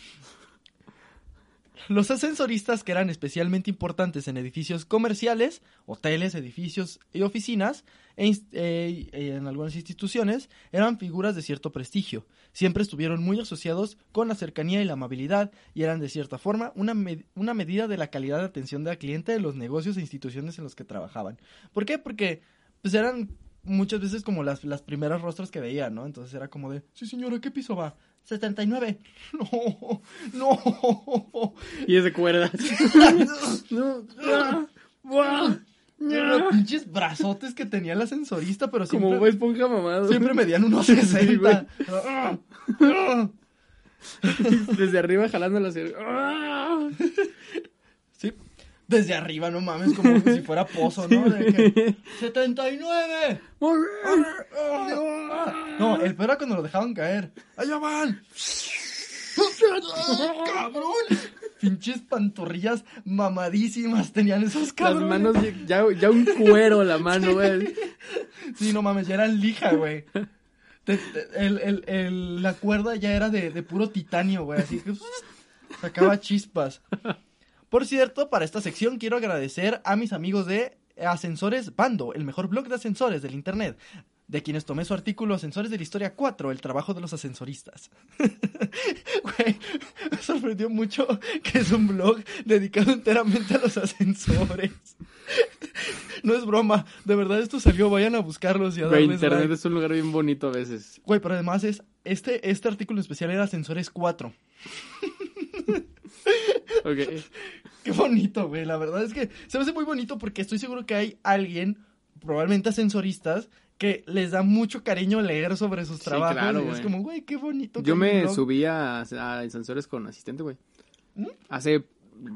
Los ascensoristas, que eran especialmente importantes en edificios comerciales, hoteles, edificios y oficinas, e eh, en algunas instituciones, eran figuras de cierto prestigio. Siempre estuvieron muy asociados con la cercanía y la amabilidad y eran de cierta forma una, una medida de la calidad de atención del cliente de los negocios e instituciones en los que trabajaban. ¿Por qué? Porque pues eran muchas veces como las, las primeras rostros que veía, ¿no? Entonces era como de, sí señora, ¿qué piso va? 79. No, no. Y es de cuerdas. no. Ah, Los pinches brazotes que tenía el ascensorista, pero siempre, Como esponja mamado. siempre medían unos Sí, 60. Desde arriba jalando la desde arriba, no mames, como si fuera pozo, ¿no? De que, ¡79! No, el peor era cuando lo dejaban caer. ¡Allá van! ¡Cabrón! Pinches pantorrillas mamadísimas tenían esos Las cabrones. manos, ya, ya un cuero la mano, güey. Sí, no mames, ya eran lija, güey. El- el- el- la cuerda ya era de, de puro titanio, güey, así que sacaba chispas. Por cierto, para esta sección quiero agradecer a mis amigos de Ascensores Bando, el mejor blog de ascensores del internet, de quienes tomé su artículo Ascensores de la Historia 4, el trabajo de los ascensoristas. Güey, me sorprendió mucho que es un blog dedicado enteramente a los ascensores. No es broma, de verdad esto salió, vayan a buscarlos y a Güey, darles internet like. es un lugar bien bonito a veces. Güey, pero además es, este, este artículo especial era Ascensores 4. Ok. Qué bonito, güey, la verdad es que se me hace muy bonito porque estoy seguro que hay alguien, probablemente ascensoristas, que les da mucho cariño leer sobre sus Sí, trabajos. claro, y es como, güey, qué bonito. Yo me blog. subí a, a ascensores con asistente, güey. ¿Mm? Hace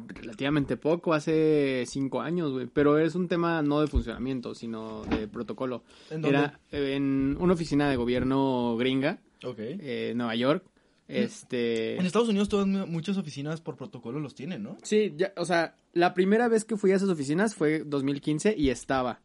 relativamente poco, hace cinco años, güey. Pero es un tema no de funcionamiento, sino de protocolo. ¿En dónde? Era en una oficina de gobierno gringa, Ok. eh, en Nueva York. Este... En Estados Unidos todas muchas oficinas por protocolo los tienen, ¿no? Sí, ya, o sea, la primera vez que fui a esas oficinas fue 2015 y estaba.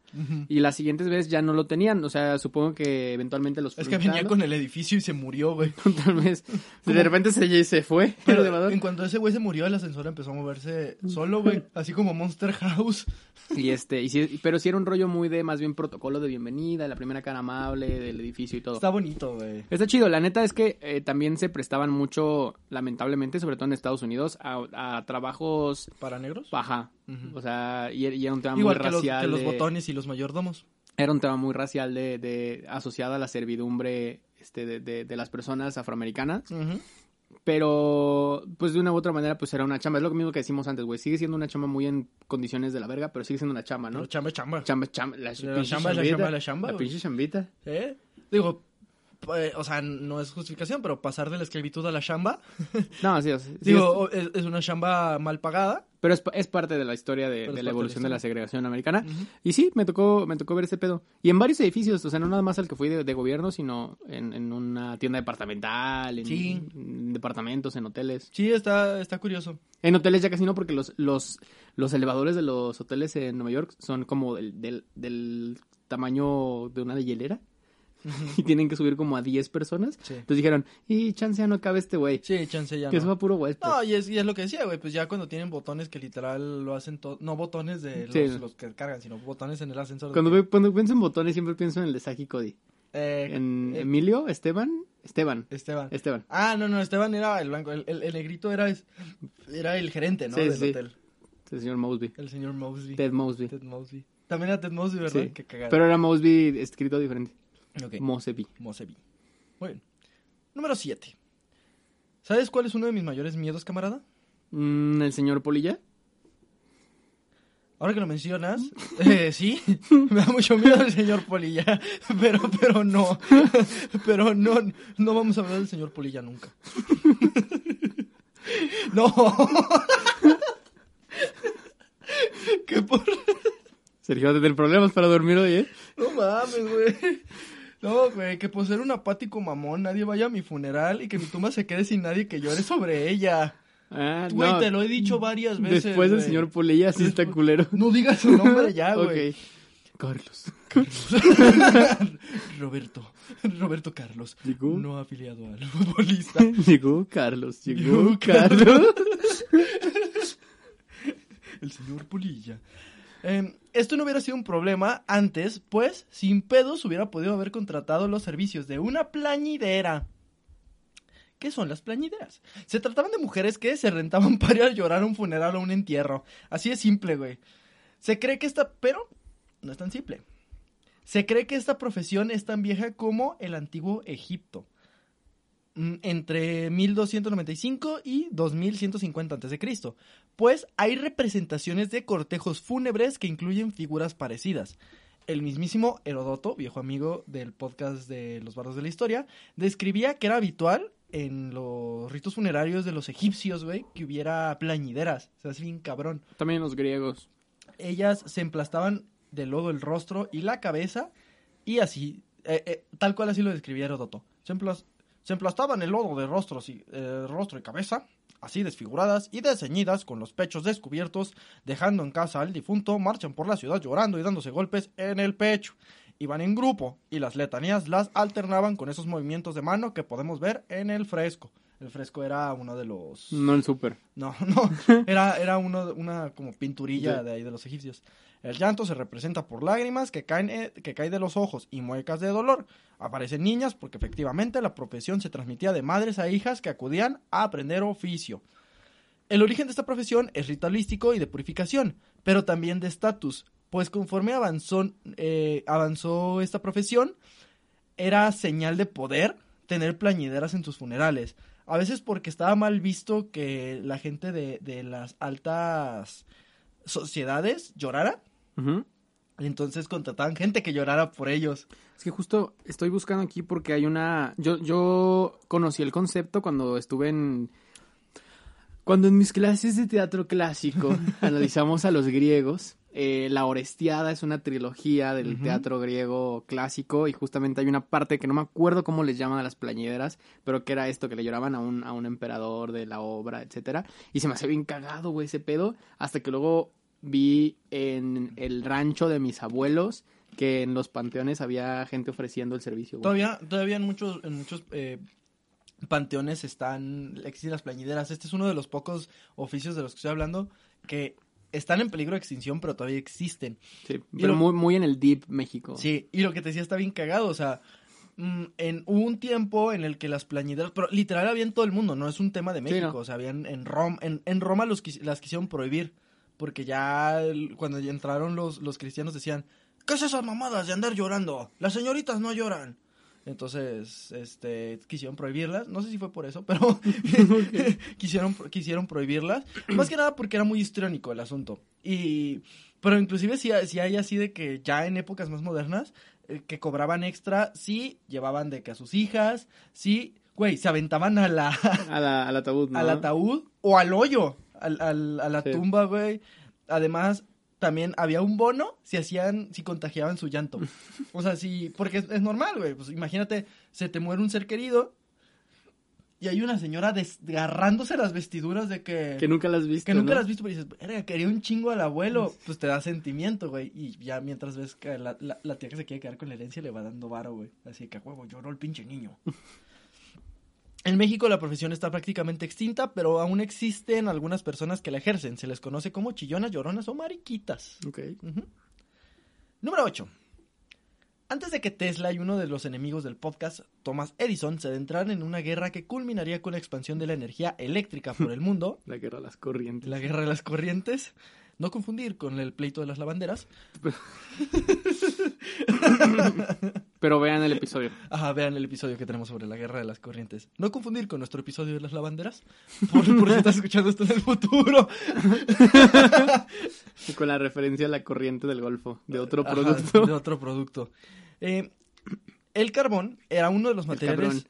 Y las siguientes veces ya no lo tenían, o sea, supongo que eventualmente los Es que venía con el edificio y se murió, güey. Tal vez. De repente se, se fue. Pero en cuanto ese güey se murió, el ascensor empezó a moverse solo, güey. Así como Monster House. Y este, y sí, pero sí era un rollo muy de más bien protocolo de bienvenida, la primera cara amable del edificio y todo. Está bonito, güey. Está chido, la neta es que eh, también se prestaban mucho, lamentablemente, sobre todo en Estados Unidos, a, a trabajos... ¿Para negros? Ajá. O sea, y, y era un tema Igual muy que los, racial. que los de- botones y los mayordomos. Era un tema muy racial de, de asociado a la servidumbre este, de, de, de las personas afroamericanas. Pero, pues de una u otra manera, pues era una chamba. Es lo mismo que decimos antes, güey. Sigue siendo una chamba muy en condiciones de la verga, pero sigue siendo una chamba, ¿no? Pero chamba, chamba. Chamba, chamba. La, La chamba es la chamba la chamba, La pinche chambita. ¿Eh? Digo, eh, o sea, no es justificación, pero pasar de la esclavitud a la chamba, No, sí, sí digo, es, es una chamba mal pagada. Pero es, es parte de la historia de, la evolución de la, segregación americana. Y sí, me tocó, me tocó ver ese pedo. Y en varios edificios, o sea, no nada más al que fui de, de gobierno, sino en, en una tienda departamental, en, Sí. en departamentos, en hoteles. Sí, está, está curioso. En hoteles ya casi no, porque los, los, los elevadores de los hoteles en Nueva York son como del, del, del tamaño de una de hielera. Y tienen que subir como a 10 personas. Sí. Entonces dijeron, y chance ya no cabe este güey. Sí, chance ya Que eso no. va puro huésped. No, y es, y es lo que decía, güey, pues ya cuando tienen botones que literal lo hacen todo, no botones de los, Sí. los que cargan, sino botones en el ascensor. Cuando, cuando pienso en botones siempre pienso en el de Saki Cody. Eh, En eh, Emilio, Esteban, Esteban, Esteban. Esteban. Ah, no, no, Esteban era el blanco, el, el, el negrito era, es- era el gerente, ¿no? Sí, Del sí. hotel. El señor Mosby. El señor Mosley. Ted Mosby. Ted Mosby. También era Ted Mosby, ¿verdad? Sí. Pero era Mosby escrito diferente. Ok. Moseby. Mosebi. Muy bien. Número 7. ¿Sabes cuál es uno de mis mayores miedos, camarada? Mm, el señor Polilla. Ahora que lo mencionas, eh, sí, me da mucho miedo el señor Polilla, pero, pero no, pero no, no vamos a hablar del señor Polilla nunca. No. ¿Qué por...? Sergio va a tener problemas para dormir hoy, ¿eh? No mames, güey. No, güey, que por ser un apático mamón nadie vaya a mi funeral y que mi tumba se quede sin nadie que llore sobre ella. Ah, Güey, no. te lo he dicho varias veces. Después del señor Polilla sí está culero. No digas su nombre ya, güey. Ok. Carlos. Roberto. Roberto Carlos. Llegó. No afiliado al futbolista. Llegó Carlos. Llegó Llegó Carlos. El señor Polilla. Eh, esto no hubiera sido un problema antes, pues sin pedos hubiera podido haber contratado los servicios de una plañidera. ¿Qué son las plañideras? Se trataban de mujeres que se rentaban para ir a llorar a un funeral o un entierro. Así de simple, güey. Se cree que esta... Pero no es tan simple. Se cree que esta profesión es tan vieja como el antiguo Egipto. Mm, Entre 1295 y 2150 a.C. Pues hay representaciones de cortejos fúnebres que incluyen figuras parecidas. El mismísimo Herodoto, viejo amigo del podcast de los bardos de la historia, describía que era habitual en los ritos funerarios de los egipcios, güey, que hubiera plañideras. O sea, es bien cabrón. También los griegos. Ellas se emplastaban de lodo el rostro y la cabeza y así, eh, eh, tal cual así lo describía Herodoto. Se, emplas- se emplastaban el lodo de rostros y, eh, rostro y cabeza, así desfiguradas y desceñidas, con los pechos descubiertos, dejando en casa al difunto, marchan por la ciudad llorando y dándose golpes en el pecho. Iban en grupo y las letanías las alternaban con esos movimientos de mano que podemos ver en el fresco. El fresco era uno de los... No el súper. No, no, era, era uno, una como pinturilla de ahí de los egipcios. El llanto se representa por lágrimas que caen, eh, que caen de los ojos y muecas de dolor. Aparecen niñas porque efectivamente la profesión se transmitía de madres a hijas que acudían a aprender oficio. El origen de esta profesión es ritualístico y de purificación, pero también de estatus, pues conforme avanzó, eh, avanzó esta profesión, era señal de poder tener plañideras en tus funerales. A veces porque estaba mal visto que la gente de las altas sociedades llorara. Ujú. Entonces contrataban gente que llorara por ellos. Es que justo estoy buscando aquí porque hay una... Yo, yo conocí el concepto cuando estuve en... Cuando en mis clases de teatro clásico analizamos a los griegos. Eh, la Orestiada es una trilogía del teatro griego clásico y justamente hay una parte que no me acuerdo cómo les llaman a las plañideras, pero que era esto, que le lloraban a un, a un emperador de la obra, etcétera. Y se me hacía bien cagado, güey, ese pedo, hasta que luego vi en el rancho de mis abuelos que en los panteones había gente ofreciendo el servicio. güey. Todavía, todavía en muchos, en muchos eh, panteones están, existen las plañideras. Este es uno de los pocos oficios de los que estoy hablando que están en peligro de extinción, pero todavía existen. Sí, y pero lo- muy, muy en el deep México. Sí, y lo que te decía está bien cagado, o sea, mm, en hubo un tiempo en el que las plañideras, pero literal había en todo el mundo, no es un tema de Sí, México, no. o sea, habían en Roma, en, en Roma los, las quisieron prohibir, porque ya cuando entraron los, los cristianos decían, ¿qué es esas mamadas de andar llorando? Las señoritas no lloran. Entonces, este, quisieron prohibirlas, no sé si fue por eso, pero quisieron, quisieron prohibirlas, más que nada porque era muy histriónico el asunto. Y, pero inclusive si, si hay así de que ya en épocas más modernas, eh, que cobraban extra, sí, llevaban de que a sus hijas, sí, güey, se aventaban a la, A la- al ataúd, ¿no? al ataúd o al hoyo, al, al- a la Sí. tumba, güey. Además, también había un bono si hacían, si contagiaban su llanto. O sea, si, porque es, es normal, güey. Pues imagínate, se te muere un ser querido y hay una señora desgarrándose las vestiduras de que... Que nunca las has visto, que nunca ¿no? las has visto, pero dices, verga, quería un chingo al abuelo. Pues te da sentimiento, güey. Y ya mientras ves que la, la, la tía que se quiere quedar con la herencia le va dando varo, güey. Así que a huevo, lloró el pinche niño. En México la profesión está prácticamente extinta, pero aún existen algunas personas que la ejercen. Se les conoce como chillonas, lloronas o mariquitas. Ok. Número 8. Antes de que Tesla y uno de los enemigos del podcast, Thomas Edison, se adentraran en una guerra que culminaría con la expansión de la energía eléctrica por el mundo, La guerra de las corrientes. la guerra de las corrientes, no confundir con el pleito de las lavanderas. Pero vean el episodio. Ajá, vean el episodio que tenemos sobre la guerra de las corrientes. No confundir con nuestro episodio de las lavanderas, por, por si estás escuchando esto en el futuro. Y con la referencia a la corriente del Golfo, de otro Ajá, producto. de otro producto. Eh, el carbón era uno de los materiales.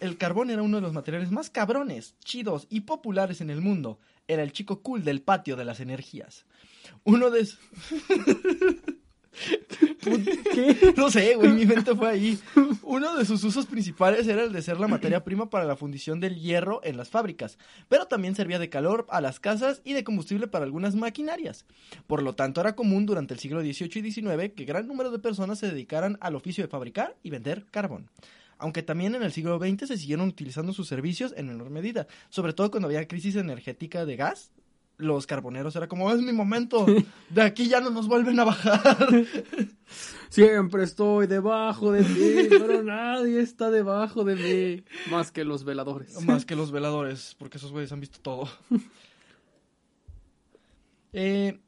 El carbón era uno de los materiales más cabrones, chidos y populares en el mundo. Era el chico cool del patio de las energías. Uno de. No sé, güey, mi mente fue ahí. Uno de sus usos principales era el de ser la materia prima para la fundición del hierro en las fábricas, pero también servía de calor a las casas y de combustible para algunas maquinarias. Por lo tanto, era común durante el siglo XVIII y XIX que gran número de personas se dedicaran al oficio de fabricar y vender carbón. Aunque también en el siglo XX se siguieron utilizando sus servicios en menor medida, sobre todo cuando había crisis energética de gas. Los carboneros era como, es mi momento, de aquí ya no nos vuelven a bajar. Siempre estoy debajo de ti, pero nadie está debajo de mí. Más que los veladores. Más que los veladores, porque esos güeyes han visto todo. Eh,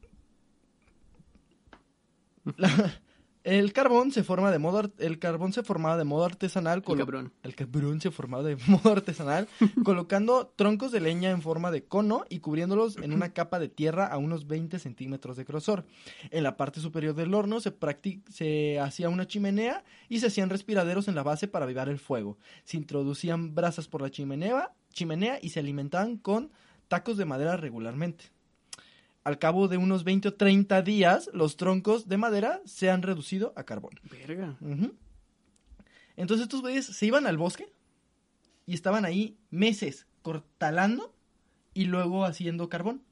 la- el carbón se forma de modo el carbón se formaba de modo artesanal El cabrón. el cabrón se formaba de modo artesanal colocando troncos de leña en forma de cono y cubriéndolos en una capa de tierra a unos 20 centímetros de grosor. En la parte superior del horno se, se hacía una chimenea y se hacían respiraderos en la base para avivar el fuego. Se introducían brasas por la chimenea, chimenea y se alimentaban con tacos de madera regularmente. Al cabo de unos 20 o 30 días, los troncos de madera se han reducido a carbón. Verga. Entonces estos güeyes se iban al bosque y estaban ahí meses cortalando y luego haciendo carbón.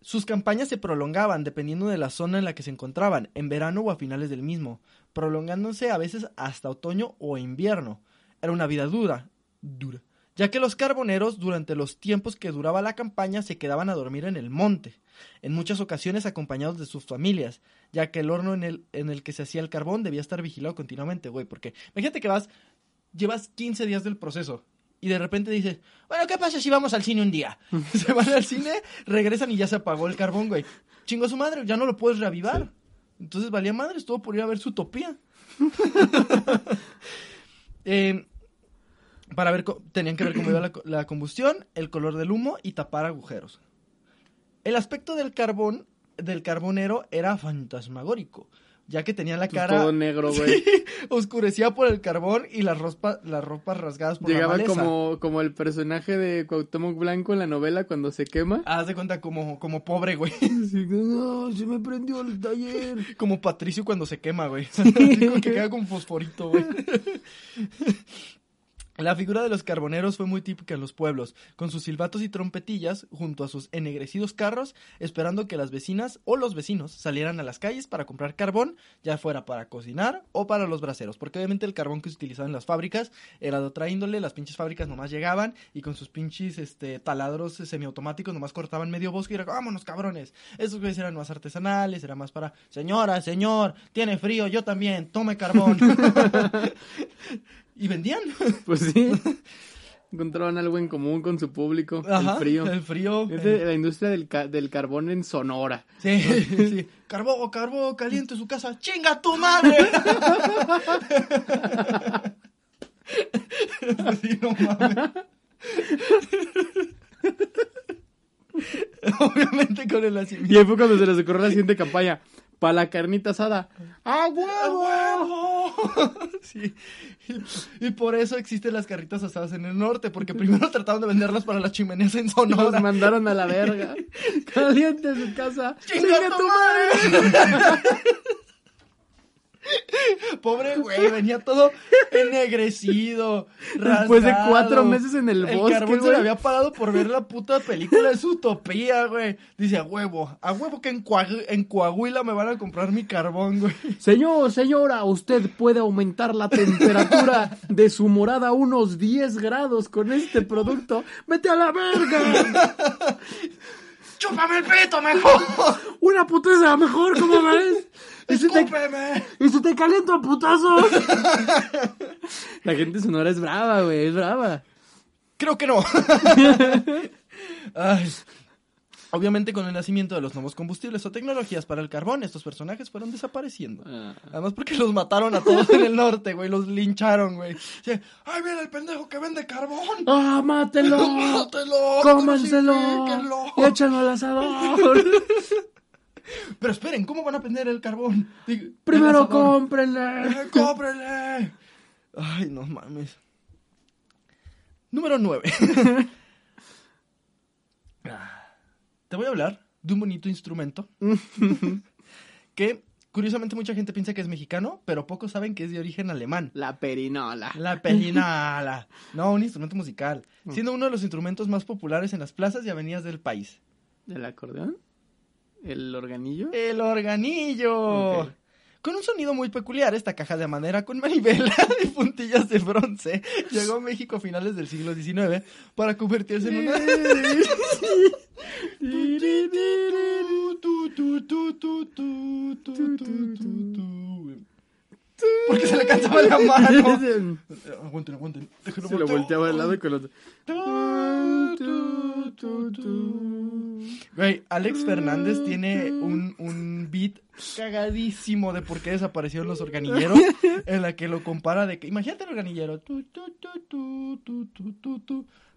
Sus campañas se prolongaban dependiendo de la zona en la que se encontraban, en verano o a finales del mismo, prolongándose a veces hasta otoño o invierno. Era una vida dura, dura, ya que los carboneros durante los tiempos que duraba la campaña se quedaban a dormir en el monte, en muchas ocasiones acompañados de sus familias, ya que el horno en el, en el que se hacía el carbón debía estar vigilado continuamente, güey, porque imagínate que vas, llevas 15 días del proceso y de repente dices, bueno, ¿qué pasa si vamos al cine un día? se van al cine, regresan y ya se apagó el carbón, güey. Chingo a su madre, ya no lo puedes reavivar. Entonces valía madre, estuvo por ir a ver su utopía. Eh, para ver, tenían que ver cómo iba la, co- la combustión, el color del humo y tapar agujeros. El aspecto del carbón, del carbonero, era fantasmagórico, ya que tenía la Pues cara todo negro, güey. Sí, oscurecida por el carbón y las, ropa, las ropas rasgadas por Llegaba la maleza. como, como el personaje de Cuauhtémoc Blanco en la novela cuando se quema. Haz de cuenta como, como pobre, güey. No, se me prendió el taller. Como Patricio cuando se quema, güey. Como que queda con fosforito, güey. La figura de los carboneros fue muy típica en los pueblos, con sus silbatos y trompetillas junto a sus ennegrecidos carros, esperando que las vecinas o los vecinos salieran a las calles para comprar carbón, ya fuera para cocinar o para los braseros, porque obviamente el carbón que se utilizaba en las fábricas era de otra índole, las pinches fábricas nomás llegaban y con sus pinches este, taladros semiautomáticos nomás cortaban medio bosque y era vámonos cabrones. Esos güeyes eran más artesanales, era más para, señora, señor, tiene frío, yo también, tome carbón. y vendían. Pues sí. Encontraban algo en común con su público. Ajá, el frío. El frío. Es de la industria del, ca- del carbón en Sonora. Sí, sí. Carbón, carbón, caliente su casa. ¡Chinga tu madre! Sí, no mames. Obviamente con el nacimiento. Y ahí fue cuando se les ocurrió la siguiente campaña. Para la carnita asada. ¡A ¡A huevo! Sí. Y, y por eso existen las carritas asadas en el norte, porque primero trataron de venderlas para las chimeneas en Sonora. mandaron a la verga. Caliente su casa. ¡Chinga tu madre! Pobre güey, venía todo ennegrecido. Después de cuatro meses en el bosque, carbón se le había pagado por ver la puta película de su utopía, güey. Dice, a huevo, a huevo que en, Coahu- en Coahuila me van a comprar mi carbón, güey. Señor, señora, usted puede aumentar la temperatura de su morada unos 10 grados con este producto. ¡Vete a la verga! ¡Chúpame el pito mejor! ¡Una putiza mejor, ¿cómo ves? ¿Y si te, y si te caliento a putazos? La gente sonora es brava, güey, es brava. Creo que no. Ay. Obviamente con el nacimiento de los nuevos combustibles o tecnologías para el carbón, estos personajes fueron desapareciendo. Ah. Además porque los mataron a todos en el norte, güey, los lincharon, güey. Sí, ¡Ay, mira el pendejo que vende carbón! ¡Ah, mátelo! ¡Mátelo! ¡Y échenlo al asador! Pero esperen, ¿cómo van a prender el carbón? Digo, ¡Primero cómprenle! ¡Eh, ¡Cómprenle! Ay, no mames. Número 9. Te voy a hablar de un bonito instrumento que curiosamente mucha gente piensa que es mexicano, pero pocos saben que es de origen alemán. La perinola. La pelinala. No, un instrumento musical. Siendo uno de los instrumentos más populares en las plazas y avenidas del país. ¿El acordeón? ¿El organillo? El organillo. Con un sonido muy peculiar, esta caja de madera con manivela y puntillas de bronce llegó a México a finales del siglo XIX para convertirse en una... Porque se le cansaba la mano. Aguanten, aguanten. Se lo volteaba al lado con los... Güey, Alex Fernández tiene un, un beat cagadísimo de por qué desaparecieron los organilleros, en la que lo compara de que, imagínate el organillero,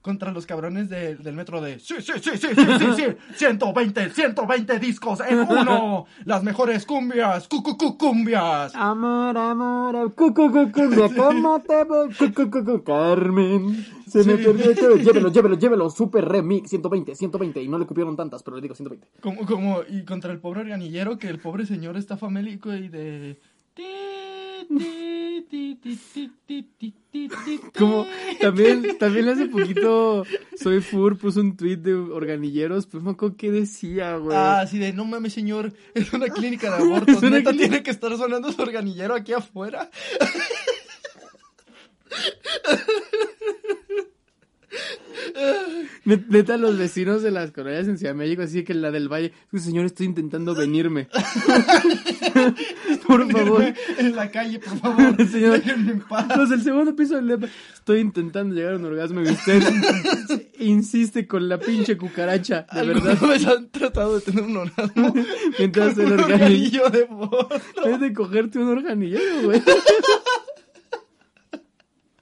contra los cabrones de, del metro de sí, sí, sí, sí, sí, sí, sí, 120, 120 discos en uno, las mejores cumbias, cucucu cumbias. Amor, amor, cucucu cumbia, ¿cómo? Carmen se me Sí. perdió todo. Llévelo, llévelo, llévelo, super remix, 120, 120, y no le cupieron tantas, pero le digo 120. Como, como, y contra el pobre organillero, que el pobre señor está famélico y de... Como también, también hace poquito Soy Fur puso un tweet de organilleros, pues me acuerdo qué decía, güey. Ah, así de, no mames, señor, es una clínica de abortos. Neta, clínica. tiene que estar sonando su organillero aquí afuera. Net- Neta, los vecinos de las colonias en Ciudad de México, así que la del Valle, "Pues, señor, estoy intentando venirme. Por favor. En la calle, por favor. Señor. En paz. Los del segundo piso del depa, estoy intentando llegar a un orgasmo y usted insiste con la pinche cucaracha, de ¿Alguna verdad. vez han tratado de tener un orgasmo? Mientras el organillo. organillo de voz. Es de cogerte un organillero, güey.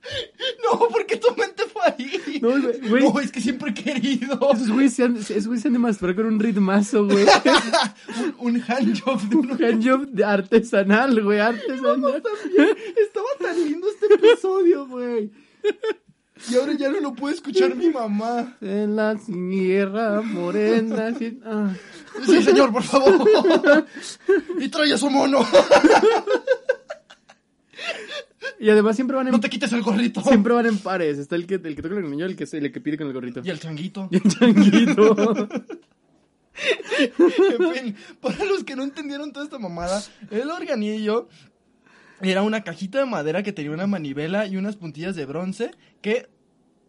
No, porque tu mente fue ahí. No, güey. No, es que siempre he querido. Esos güeyes se han, esos se han de masturbar con un ritmazo, güey. un, un handjob de un handjob artesanal, güey, artesanal. Estaba tan lindo este episodio, güey. Y ahora ya no lo puede escuchar mi mamá. En la sierra morena. sí, ah. Sí, señor, por favor. Y trae a su mono. Y además siempre van en, No te quites el gorrito. siempre van en pares. Está el que, el que toca el niño, el que, el que pide con el gorrito. Y el changuito. Y el changuito. En fin, para los que no entendieron toda esta mamada, el organillo era una cajita de madera que tenía una manivela y unas puntillas de bronce que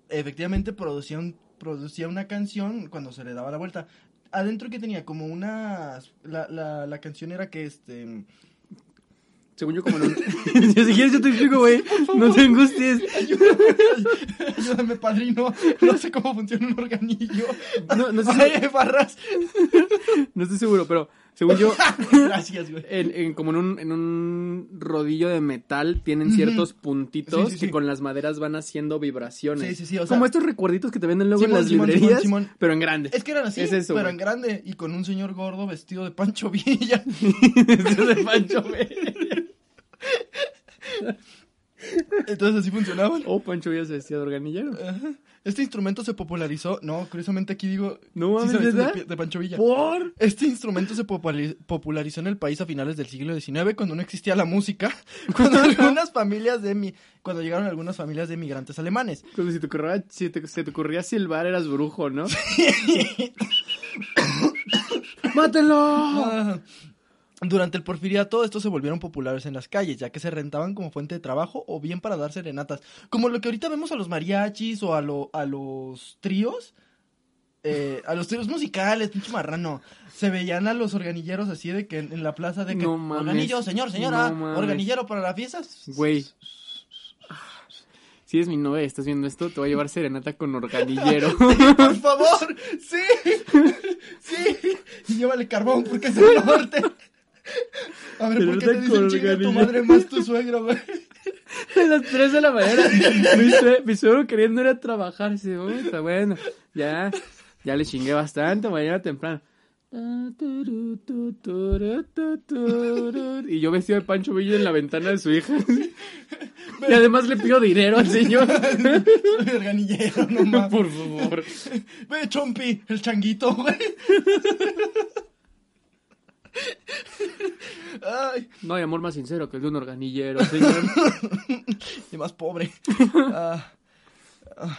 efectivamente producía, un- producía una canción cuando se le daba la vuelta. Adentro que tenía como unas... La, la, la canción era que este... Según yo, como un... si quieres yo te explico, güey. No te angusties. Ayúdame, ayúdame, padrino. No sé cómo funciona un organillo. No, no sé Ay, barras. No estoy seguro, pero según yo, Gracias, güey. en, en- como en un, en un rodillo de metal tienen ciertos puntitos Sí, sí, que con las maderas van haciendo vibraciones. Sí, sí, sí, o sea- como estos recuerditos que te venden luego Simón, en las Simón, librerías, Simón, pero en grande. Es que eran así, Es eso, pero güey. en grande y con un señor gordo vestido de Pancho Villa. de Pancho Villa. Entonces así funcionaban. Oh, Pancho Villa se vestía de organillero. Ajá. Este instrumento se popularizó. No, curiosamente aquí digo. No sí mames, de, de Pancho Villa. ¿Por? Este instrumento se populari- popularizó en el país a finales del siglo XIX cuando no existía la música. Cuando algunas familias de mi, cuando llegaron algunas familias de migrantes alemanes. Como si te ocurría, si te, se te ocurría silbar, eras brujo, ¿no? ¡Mátenlo! Ah. Durante el porfiriato, estos se volvieron populares en las calles, ya que se rentaban como fuente de trabajo o bien para dar serenatas. Como lo que ahorita vemos a los mariachis o a, lo- a los tríos. eh, a los tríos musicales, pinche marrano. Se veían a los organilleros así de que en, en la plaza de que. No mames. Organillo, señor, señora. No organillero para la fiesta. Güey. Si es mi novia estás viendo esto, te voy a llevar serenata con organillero. Por favor, sí. Sí. Y llévale carbón porque es el norte. A ver, ¿por qué te dicen chinga tu madre más tu suegro, güey? A las 3 de la mañana. Mi, sue- mi suegro queriendo ir a trabajar. Dice, "Uy, está bueno. Ya, ya le chingué bastante. Mañana temprano. Y yo vestido de Pancho Villa en la ventana de su hija. Y además le pido dinero al señor. Soy organillero, no mames. Por favor. Ve, Chompi, el changuito, güey. Ay, No hay amor más sincero que el de un organillero, señor. y más pobre. Ah, ah.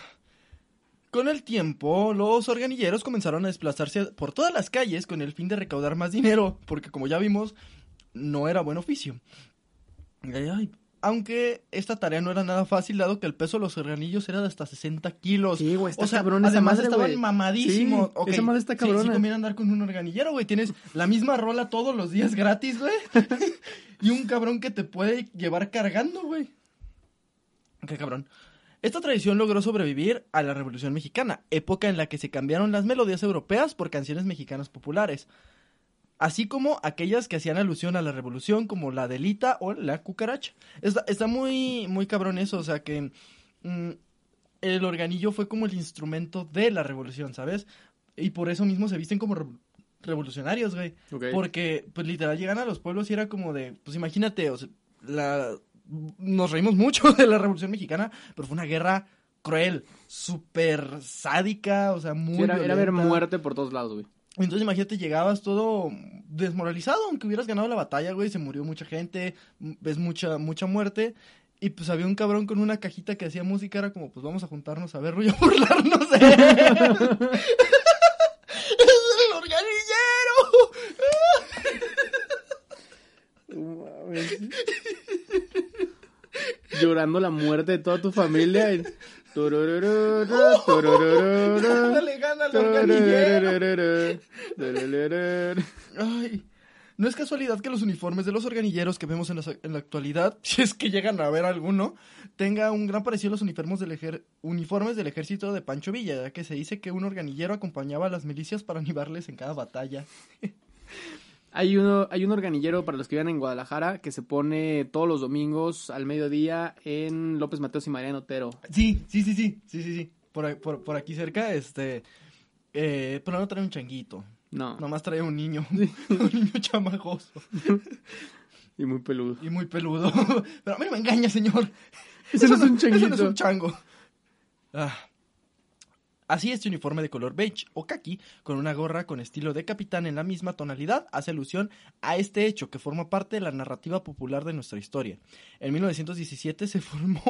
Con el tiempo, los organilleros comenzaron a desplazarse por todas las calles con el fin de recaudar más dinero, porque como ya vimos, no era buen oficio. Ay, ay. Aunque esta tarea no era nada fácil, dado que el peso de los organillos era de hasta 60 kilos. Sí, güey, está o sea, cabrón esa además madre, estaban güey. mamadísimos. Sí, Ok, esa madre está sí, cabrona. Sí, conviene andar con un organillero, güey. Tienes la misma rola todos los días gratis, güey. y un cabrón que te puede llevar cargando, güey. Qué cabrón. Esta tradición logró sobrevivir a la Revolución Mexicana, época en la que se cambiaron las melodías europeas por canciones mexicanas populares, así como aquellas que hacían alusión a la revolución, como la delita o la cucaracha. Está, está muy, muy cabrón eso, o sea que mm, el organillo fue como el instrumento de la revolución, ¿sabes? Y por eso mismo se visten como re- revolucionarios, güey. Porque, pues literal, llegan a los pueblos y era como de, pues imagínate, o sea, la... nos reímos mucho de la Revolución Mexicana, pero fue una guerra cruel, súper sádica, o sea, muy... Sí, era, era ver muerte por todos lados, güey. Entonces imagínate, llegabas todo desmoralizado, aunque hubieras ganado la batalla, güey, se murió mucha gente, ves mucha, mucha muerte. Y pues había un cabrón con una cajita que hacía música, era como, pues vamos a juntarnos a verlo y a burlarnos. ¡Es el organillero! Llorando la muerte de toda tu familia. Gana organillero. Ay, no es casualidad que los uniformes de los organilleros que vemos en la, en la actualidad, si es que llegan a ver alguno, tenga un gran parecido a los uniformes del, ejer- uniformes del ejército de Pancho Villa, ya que se dice que un organillero acompañaba a las milicias para animarles en cada batalla. Hay uno, hay un organillero para los que vivan en Guadalajara que se pone todos los domingos al mediodía en López Mateos y Mariano Otero. Sí, sí, sí, sí, sí, sí, sí. Por, por, por aquí cerca, este... eh, pero no trae un changuito. No, Nomás trae un niño. un niño chamagoso. y muy peludo. Y muy peludo. Pero a mí no me engaña, señor. Ese no es un Eso no es changuito. un chango. Ah. Así este uniforme de color beige o kaki, con una gorra con estilo de capitán en la misma tonalidad, hace alusión a este hecho que forma parte de la narrativa popular de nuestra historia. En 1917 se formó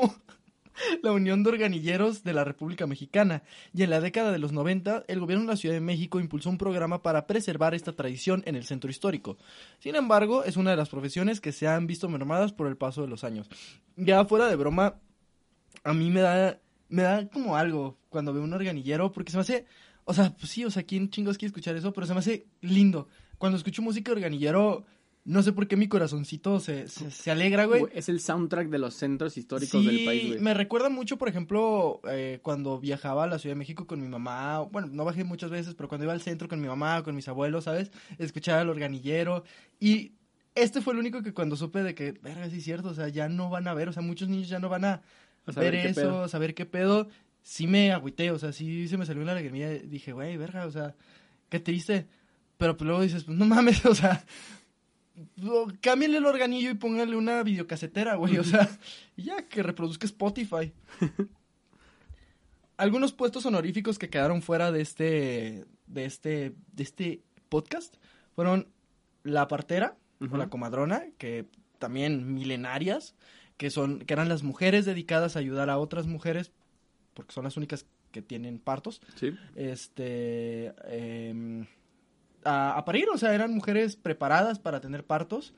la Unión de Organilleros de la República Mexicana y en la década de los 90 el gobierno de la Ciudad de México impulsó un programa para preservar esta tradición en el centro histórico. Sin embargo, es una de las profesiones que se han visto mermadas por el paso de los años. Ya fuera de broma, a mí me da, me da como algo cuando veo un organillero, porque se me hace, o sea, pues sí, o sea, ¿quién chingos quiere escuchar eso? Pero se me hace lindo. Cuando escucho música de organillero, no sé por qué mi corazoncito se, se, se alegra, güey. Es el soundtrack de los centros históricos del país, güey. me recuerda mucho, por ejemplo, eh, cuando viajaba a la Ciudad de México con mi mamá. Bueno, no bajé muchas veces, pero cuando iba al centro con mi mamá, con mis abuelos, ¿sabes? Escuchaba el organillero. Y este fue el único que cuando supe de que, verga, sí es cierto, o sea, ya no van a ver, o sea, muchos niños ya no van a A ver eso, pedo. saber qué pedo. Sí me agüité, o sea, sí se me salió una lagrimilla. Dije, güey, verga, o sea, qué triste. Pero pues luego dices, pues no mames, o sea, cámbiale el organillo y póngale una videocasetera, güey, o sea, y ya que reproduzca Spotify. Algunos puestos honoríficos que quedaron fuera de este, de este, de este podcast fueron la partera o la comadrona, que también milenarias, que son, que eran las mujeres dedicadas a ayudar a otras mujeres, porque son las únicas que tienen partos, Sí. este em, a, a parir, o sea, eran mujeres preparadas para tener partos.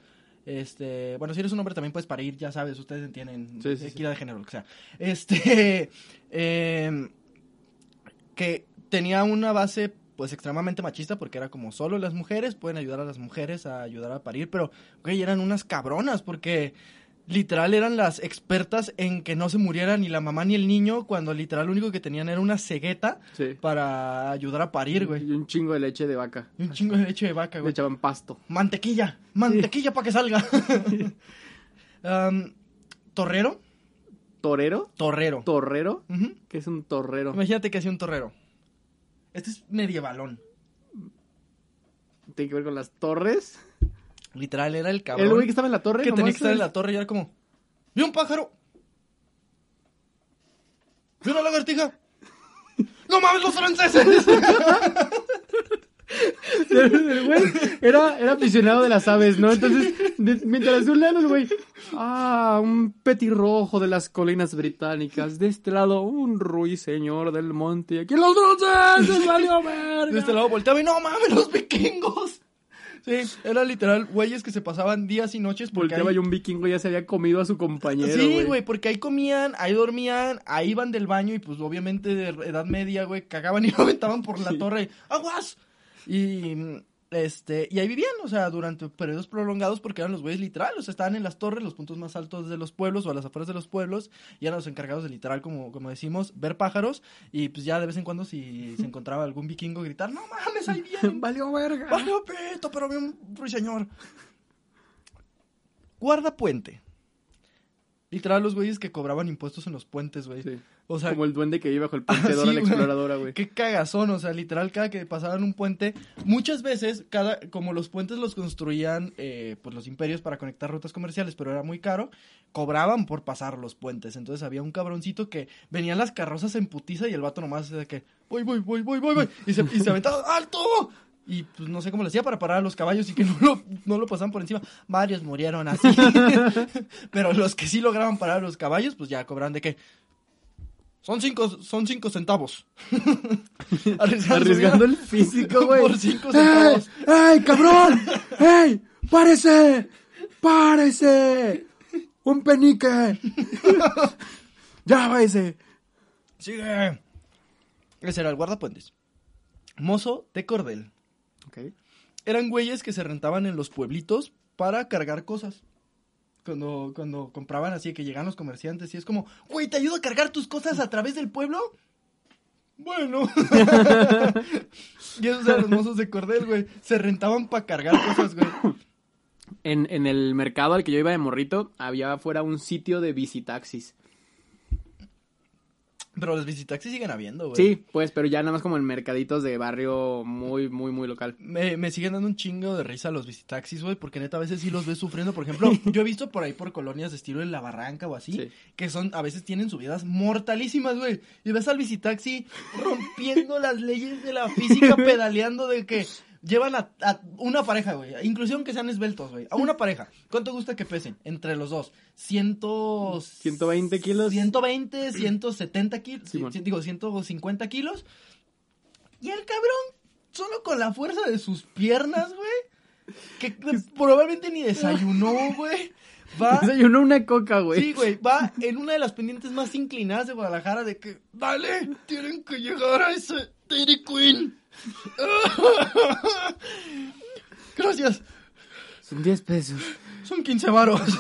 Este, bueno, si eres un hombre también puedes parir, ya sabes, ustedes entienden Sí, sí, sí. equidad de género, lo que sea. Este, em, que tenía una base pues extremadamente machista porque era como solo las mujeres pueden ayudar a las mujeres a ayudar a parir, pero güey, eran unas cabronas porque literal eran las expertas en que no se muriera ni la mamá ni el niño cuando literal lo único que tenían era una cegueta Sí. para ayudar a parir, güey. Y un chingo de leche de vaca. Y un chingo de leche de vaca, Le güey. echaban pasto. Mantequilla, mantequilla para que salga. Am, torrero, ¿Torero? torrero. ¿Torrero? ¿Qué es un torrero? Imagínate que hacía un torrero. Este es medievalón. ¿Tiene que ver con las torres? Literal, era el cabrón. El güey que estaba en la torre. que tenía que estar en la torre y era como... ¡Vi un pájaro! ¡Vi una lagartija! ¡No mames, los franceses! El güey era, era aficionado de las aves, ¿no? Entonces, de- mientras de un lado el güey, ah, un petirrojo de las colinas británicas, de este lado un ruiseñor del monte, y aquí los franceses, valió verga. De este lado volteaba y ¡No mames, los vikingos! Sí, era literal güeyes que se pasaban días y noches porque Volteaba ahí- y un vikingo ya se había comido a su compañero, Sí, güey, porque ahí comían, ahí dormían, ahí iban del baño y pues obviamente de edad media, güey, cagaban y lo aventaban por la Sí. torre. ¡Aguas! Y este, y ahí vivían, o sea, durante periodos prolongados porque eran los güeyes literal, o sea, estaban en las torres, los puntos más altos de los pueblos o a las afueras de los pueblos, y eran los encargados de literal, como, como decimos, ver pájaros, y pues ya de vez en cuando si se encontraba algún vikingo gritar, no mames, ahí vienen, Valió verga. Valió pito, pero vi un ruiseñor. Guardapuente. Literal, los güeyes que cobraban impuestos en los puentes, güey. Sí. O sea, Como el duende que iba bajo el Ah, puente Dora sí, la exploradora, güey. qué cagazón. O sea, literal, cada que pasaban un puente, muchas veces, cada, como los puentes los construían, eh, pues los imperios para conectar rutas comerciales, pero era muy caro, cobraban por pasar los puentes. Entonces había un cabroncito que venían las carrozas en putiza y el vato nomás de que, voy, voy, voy, voy, voy, voy. Y se, y se aventaba, ¡alto! Y pues no sé cómo le hacía para parar a los caballos y que no lo, no lo pasaban por encima. Varios murieron así. Pero los que sí lograban parar a los caballos, pues ya cobran de que son cinco, son cinco centavos. Arriesgando, el físico, güey. Por cinco centavos. ¡Ey, cabrón! ¡Ey! ¡Párese! ¡Párese! ¡Un penique! ¡Ya váyase! Sigue. Ese era el guardapuentes. Mozo de cordel. Ok. Eran güeyes que se rentaban en los pueblitos para cargar cosas. Cuando, cuando compraban así, que llegan los comerciantes y es como, güey, ¿te ayudo a cargar tus cosas a través del pueblo? Bueno. y esos eran los mozos de cordel, güey. Se rentaban para cargar cosas, güey. En, en el mercado al que yo iba de morrito, había afuera un sitio de visitaxis. Pero los visitaxis siguen habiendo, güey. Sí, pues, pero ya nada más como en mercaditos de barrio muy, muy, muy local. Me, me siguen dando un chingo de risa los visitaxis, güey, porque neta a veces sí los ves sufriendo. Por ejemplo, yo he visto por ahí por colonias de estilo en La Barranca o así, Sí. que son, a veces tienen subidas mortalísimas, güey. Y ves al visitaxi rompiendo las leyes de la física, pedaleando de que llevan a, a una pareja, güey. Inclusive aunque sean esbeltos, güey. A una pareja. ¿Cuánto gusta que pesen? Entre los dos. Ciento... 120 kilos. 120, 170 kilos. Simón. digo, 150 kilos. Y el cabrón, solo con la fuerza de sus piernas, güey. Que probablemente ni desayunó, güey. Va. Desayunó una coca, güey. Sí, güey, va en una de las pendientes más inclinadas de Guadalajara de que, dale, tienen que llegar a ese Dairy Queen. Gracias, Son 10 pesos. son 15 varos.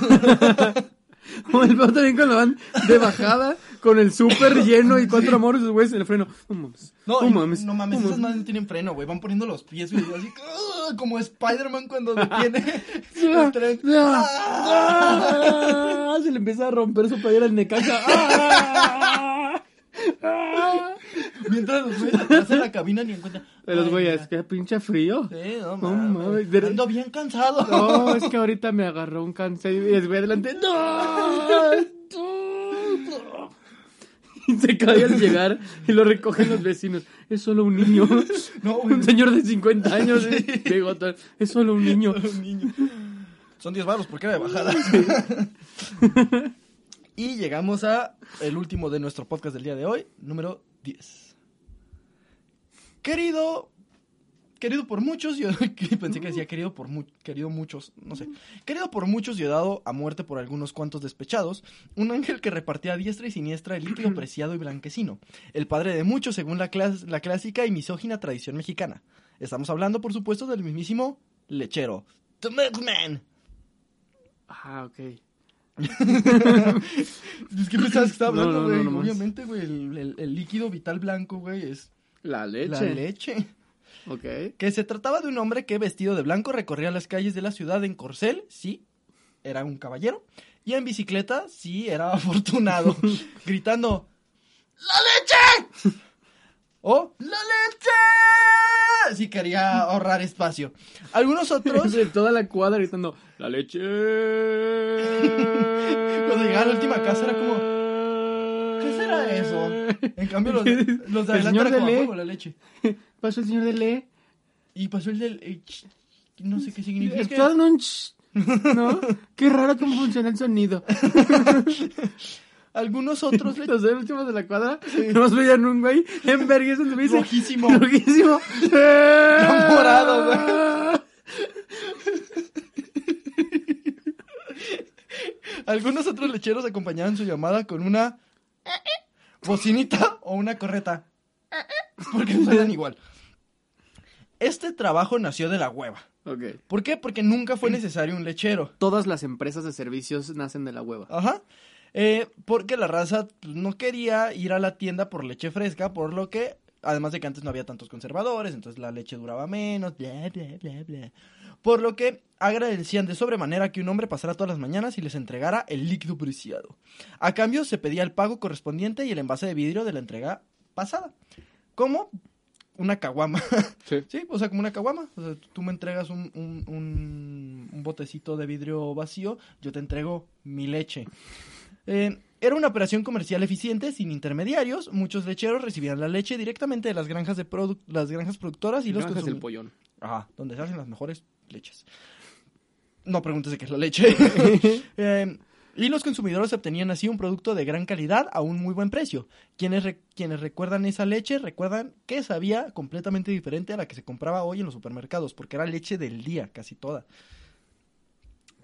O el vato también cuando van de bajada con el súper lleno y cuatro amores, los güeyes en el freno. No mames. No, mames. no mames, esas madres no tienen freno, güey. Van poniendo los pies, güey, así ¡ah! como Spider-Man cuando detiene el tren. ¡Ah! Ah, Se le empieza a romper su playera al Necaxa. Mientras los güeyes atrás en la cabina ni encuentran. De los güeyes, qué pinche frío. Sí, no, No mames. de- Ando bien cansado. No, es que ahorita me agarró un cáncer y es güey adelante. ¡No! Y se cae al llegar y lo recogen los vecinos. Es solo un niño. No. Un señor de 50 años. ¿eh? Bigotón. Es solo un niño. Un niño. Son 10 baros porque era de bajada. y llegamos a el último de nuestro podcast del día de hoy, número 10. Querido, querido por muchos, yo pensé que decía querido por mu- querido muchos, no sé. Querido por muchos y dado a muerte por algunos cuantos despechados, un ángel que repartía a diestra y siniestra el líquido preciado y blanquecino, el padre de muchos según la, clas- la clásica y misógina tradición mexicana. Estamos hablando, por supuesto, del mismísimo lechero. The Milkman. Ah, ok. Es que pensabas que estaba hablando, no, güey. no. Obviamente, güey, el, el- el líquido vital blanco, güey, es La leche. la leche. Ok. Que se trataba de un hombre que vestido de blanco recorría las calles de la ciudad en corcel, sí, era un caballero. Y en bicicleta, sí, era afortunado. gritando, ¡La leche! o ¡La leche! Si quería ahorrar espacio. Algunos otros, De toda la cuadra gritando, ¡La leche! cuando llegaba a la última casa era como, ¿qué será eso? En cambio, los, los de El adelante de como, Le. "A huevo, la leche. Pasó el señor de Le. Y pasó el del... eh, no sé qué significa. Está dando un ch- ¿No? Qué raro cómo funciona el sonido. Algunos otros le- Los últimos de la cuadra nos veían un güey en vergüenza donde me dice Rojísimo. Rojísimo. morado, güey. Algunos otros lecheros acompañaban su llamada con una bocinita o una correta. Porque suenan igual. Este trabajo nació de la hueva. Ok. ¿Por qué? Porque nunca fue necesario un lechero. Todas las empresas de servicios nacen de la hueva. Ajá. Eh, porque la raza no quería ir a la tienda por leche fresca, por lo que, además de que antes no había tantos conservadores, entonces la leche duraba menos, bla, bla, bla, bla. Por lo que agradecían de sobremanera que un hombre pasara todas las mañanas y les entregara el líquido preciado. A cambio se pedía el pago correspondiente y el envase de vidrio de la entrega pasada. Como una caguama. Sí. Sí, o sea, como una caguama. O sea, tú me entregas un, un, un- un botecito de vidrio vacío, yo te entrego mi leche. Eh, era una operación comercial eficiente, sin intermediarios. Muchos lecheros recibían la leche directamente de las granjas, de las granjas productoras y los Granjas del pollón. Ajá, donde se hacen las mejores leches. No preguntes de qué es la leche. Eh, y los consumidores obtenían así un producto de gran calidad a un muy buen precio. Quienes, re- quienes recuerdan esa leche recuerdan que sabía completamente diferente a la que se compraba hoy en los supermercados, porque era leche del día, casi toda.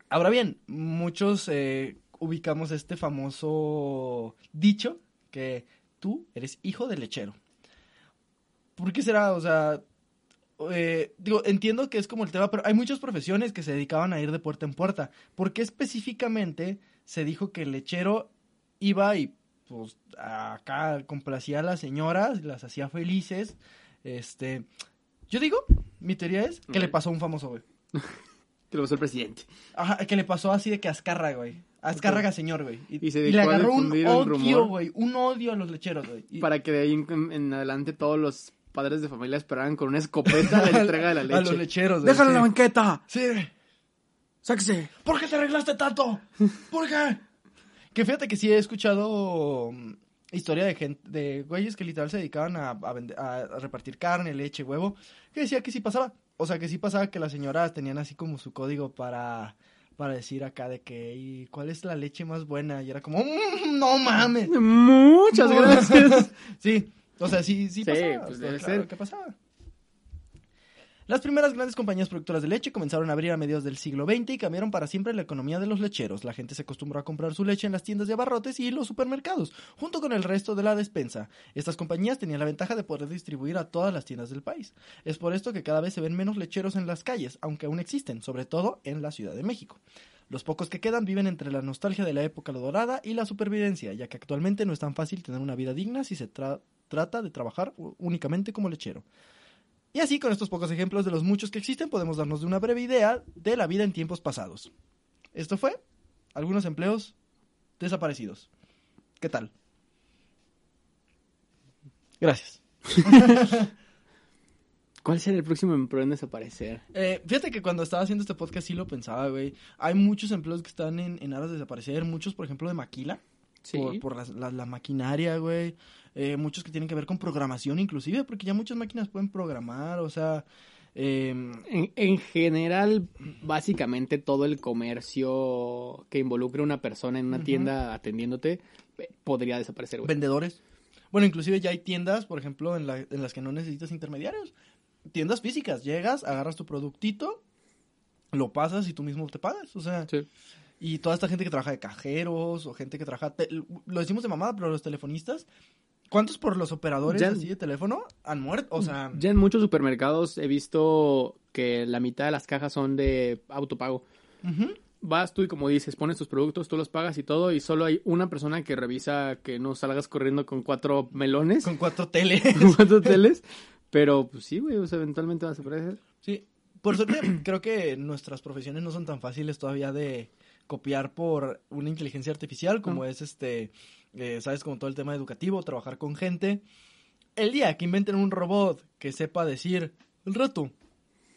Ahora bien, muchos eh, ubicamos este famoso dicho que tú eres hijo de lechero. ¿Por qué será? O sea, eh, digo, entiendo que es como el tema, pero hay muchas profesiones que se dedicaban a ir de puerta en puerta. ¿Por qué específicamente se dijo que el lechero iba y pues acá complacía a las señoras, las hacía felices. Este, yo digo, mi teoría es que le pasó a un famoso, güey. Que lo pasó el presidente. Ajá, que le pasó así de que a Azcárraga, güey. Azcárraga señor, güey. Y se le dedicó a agarró un odio, güey. Un odio a los lecheros, güey. Y- Para que de ahí en, en adelante todos los padres de familia esperaran con una escopeta la entrega de la leche. A los lecheros. ¡Déjalo en la banqueta! Sí. ¡Sáquese! ¿Por qué te arreglaste tanto? ¿Por qué? Que fíjate que sí he escuchado mm, historia de gente, de güeyes que literal se dedicaban a, a vende- a- a repartir carne, leche, huevo, que decía que sí pasaba. O sea, que sí pasaba que las señoras tenían así como su código para, para decir acá de que, ¿y cuál es la leche más buena? Y era como, "Mm, no mames. Muchas gracias. Sí, o sea, sí, sí, Sí, pasaba. pues debe claro ser. que pasaba. Las primeras grandes compañías productoras de leche comenzaron a abrir a mediados del siglo XX y cambiaron para siempre la economía de los lecheros. La gente se acostumbró a comprar su leche en las tiendas de abarrotes y los supermercados, junto con el resto de la despensa. Estas compañías tenían la ventaja de poder distribuir a todas las tiendas del país. Es por esto que cada vez se ven menos lecheros en las calles, aunque aún existen, sobre todo en la Ciudad de México. Los pocos que quedan viven entre la nostalgia de la época dorada y la supervivencia, ya que actualmente no es tan fácil tener una vida digna si se tra- trata de trabajar únicamente como lechero. Y así, con estos pocos ejemplos de los muchos que existen, podemos darnos de una breve idea de la vida en tiempos pasados. Esto fue algunos empleos desaparecidos. ¿Qué tal? Gracias. ¿Cuál será el próximo empleo en desaparecer? Eh, fíjate que cuando estaba haciendo este podcast sí lo pensaba, güey. Hay muchos empleos que están en, en aras de desaparecer. Muchos, por ejemplo, de maquila. Sí. Por, por la, la maquinaria, güey. Eh, muchos que tienen que ver con programación, inclusive, porque ya muchas máquinas pueden programar, o sea... em, En, en general, básicamente todo el comercio que involucre a una persona en una tienda atendiéndote eh, podría desaparecer, güey. vendedores. Bueno, inclusive ya hay tiendas, por ejemplo, en, la- en las que no necesitas intermediarios. Tiendas físicas. Llegas, agarras tu productito, lo pasas y tú mismo te pagas. O sea, Sí. Y toda esta gente que trabaja de cajeros o gente que trabaja... lo decimos de mamada, pero los telefonistas... ¿Cuántos por los operadores así de teléfono han muerto? O sea... Ya en muchos supermercados he visto que la mitad de las cajas son de autopago. Vas tú y como dices, pones tus productos, tú los pagas y todo, y solo hay una persona que revisa que no salgas corriendo con cuatro melones, Con cuatro teles. con cuatro teles. Pero pues sí, güey, o sea, eventualmente vas a aparecer. Sí, por suerte creo que nuestras profesiones no son tan fáciles todavía de copiar por una inteligencia artificial como es este, eh, sabes, como todo el tema educativo, trabajar con gente. El día que inventen un robot que sepa decir el rato,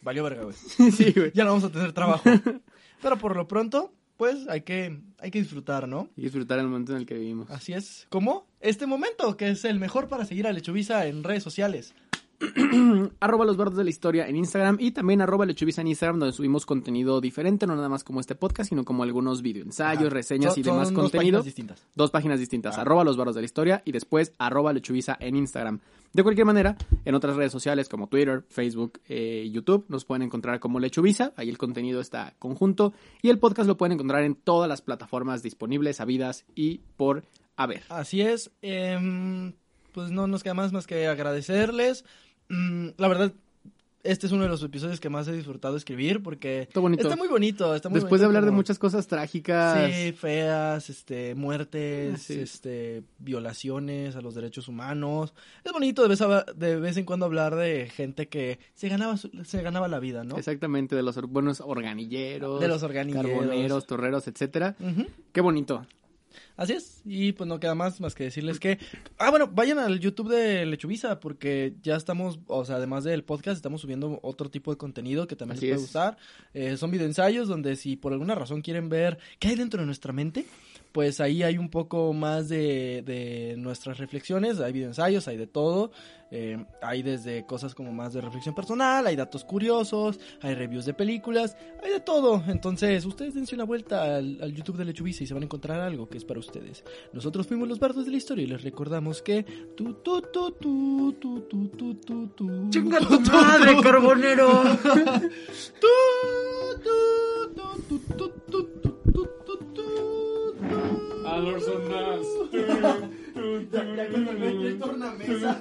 valió verga, güey. sí, güey. Ya no vamos a tener trabajo. Pero por lo pronto, pues hay que, hay que disfrutar, ¿no? Y disfrutar el momento en el que vivimos. Así es. como Este momento, que es el mejor para seguir a Lechubiza en redes sociales. arroba los bardos de la historia en Instagram y también arroba lechubiza en Instagram donde subimos contenido diferente, no nada más como este podcast, sino como algunos videoensayos, Ajá. reseñas Son- y demás son dos contenido. páginas distintas. Dos páginas distintas, Ah. arroba los bardos de la historia y después arroba lechubiza en Instagram. De cualquier manera, en otras redes sociales como Twitter, Facebook, eh, YouTube, nos pueden encontrar como lechubiza, ahí el contenido está conjunto y el podcast lo pueden encontrar en todas las plataformas disponibles, habidas y por haber. Así es. em, pues no nos queda más más que agradecerles. Mm, la verdad, este es uno de los episodios que más he disfrutado escribir porque Está bonito. está muy bonito. Está muy Después de hablar de muchas cosas trágicas, Sí, feas, este, muertes, sí. este, violaciones a los derechos humanos. Es bonito de vez, a- de vez en cuando hablar de gente que se ganaba, se ganaba la vida, ¿no? exactamente, de los buenos organilleros, De los organilleros. carboneros, torreros, etcétera. Qué bonito. Así es, y pues no queda más más que decirles que... Ah, bueno, vayan al YouTube de Lechubiza porque ya estamos, o sea, además del podcast, estamos subiendo otro tipo de contenido que también Así les puede es. gustar. Eh, son videoensayos donde si por alguna razón quieren ver qué hay dentro de nuestra mente, pues ahí hay un poco más de, de nuestras reflexiones, hay videoensayos, hay de todo. Eh, hay desde cosas como más de reflexión personal, hay datos curiosos, hay reviews de películas, hay de todo. Entonces, ustedes dense una vuelta al, al YouTube de Lechubiza y se van a encontrar algo que es para ustedes. Nosotros fuimos los bardos de la historia y les recordamos que tu tu tu tu tu tu tu tu tu ¡Chinga tu, madre, carbonero! tu, tu, tu, tu, tu, tu. A los ondas. Ya, ya con el rey del tornamesa.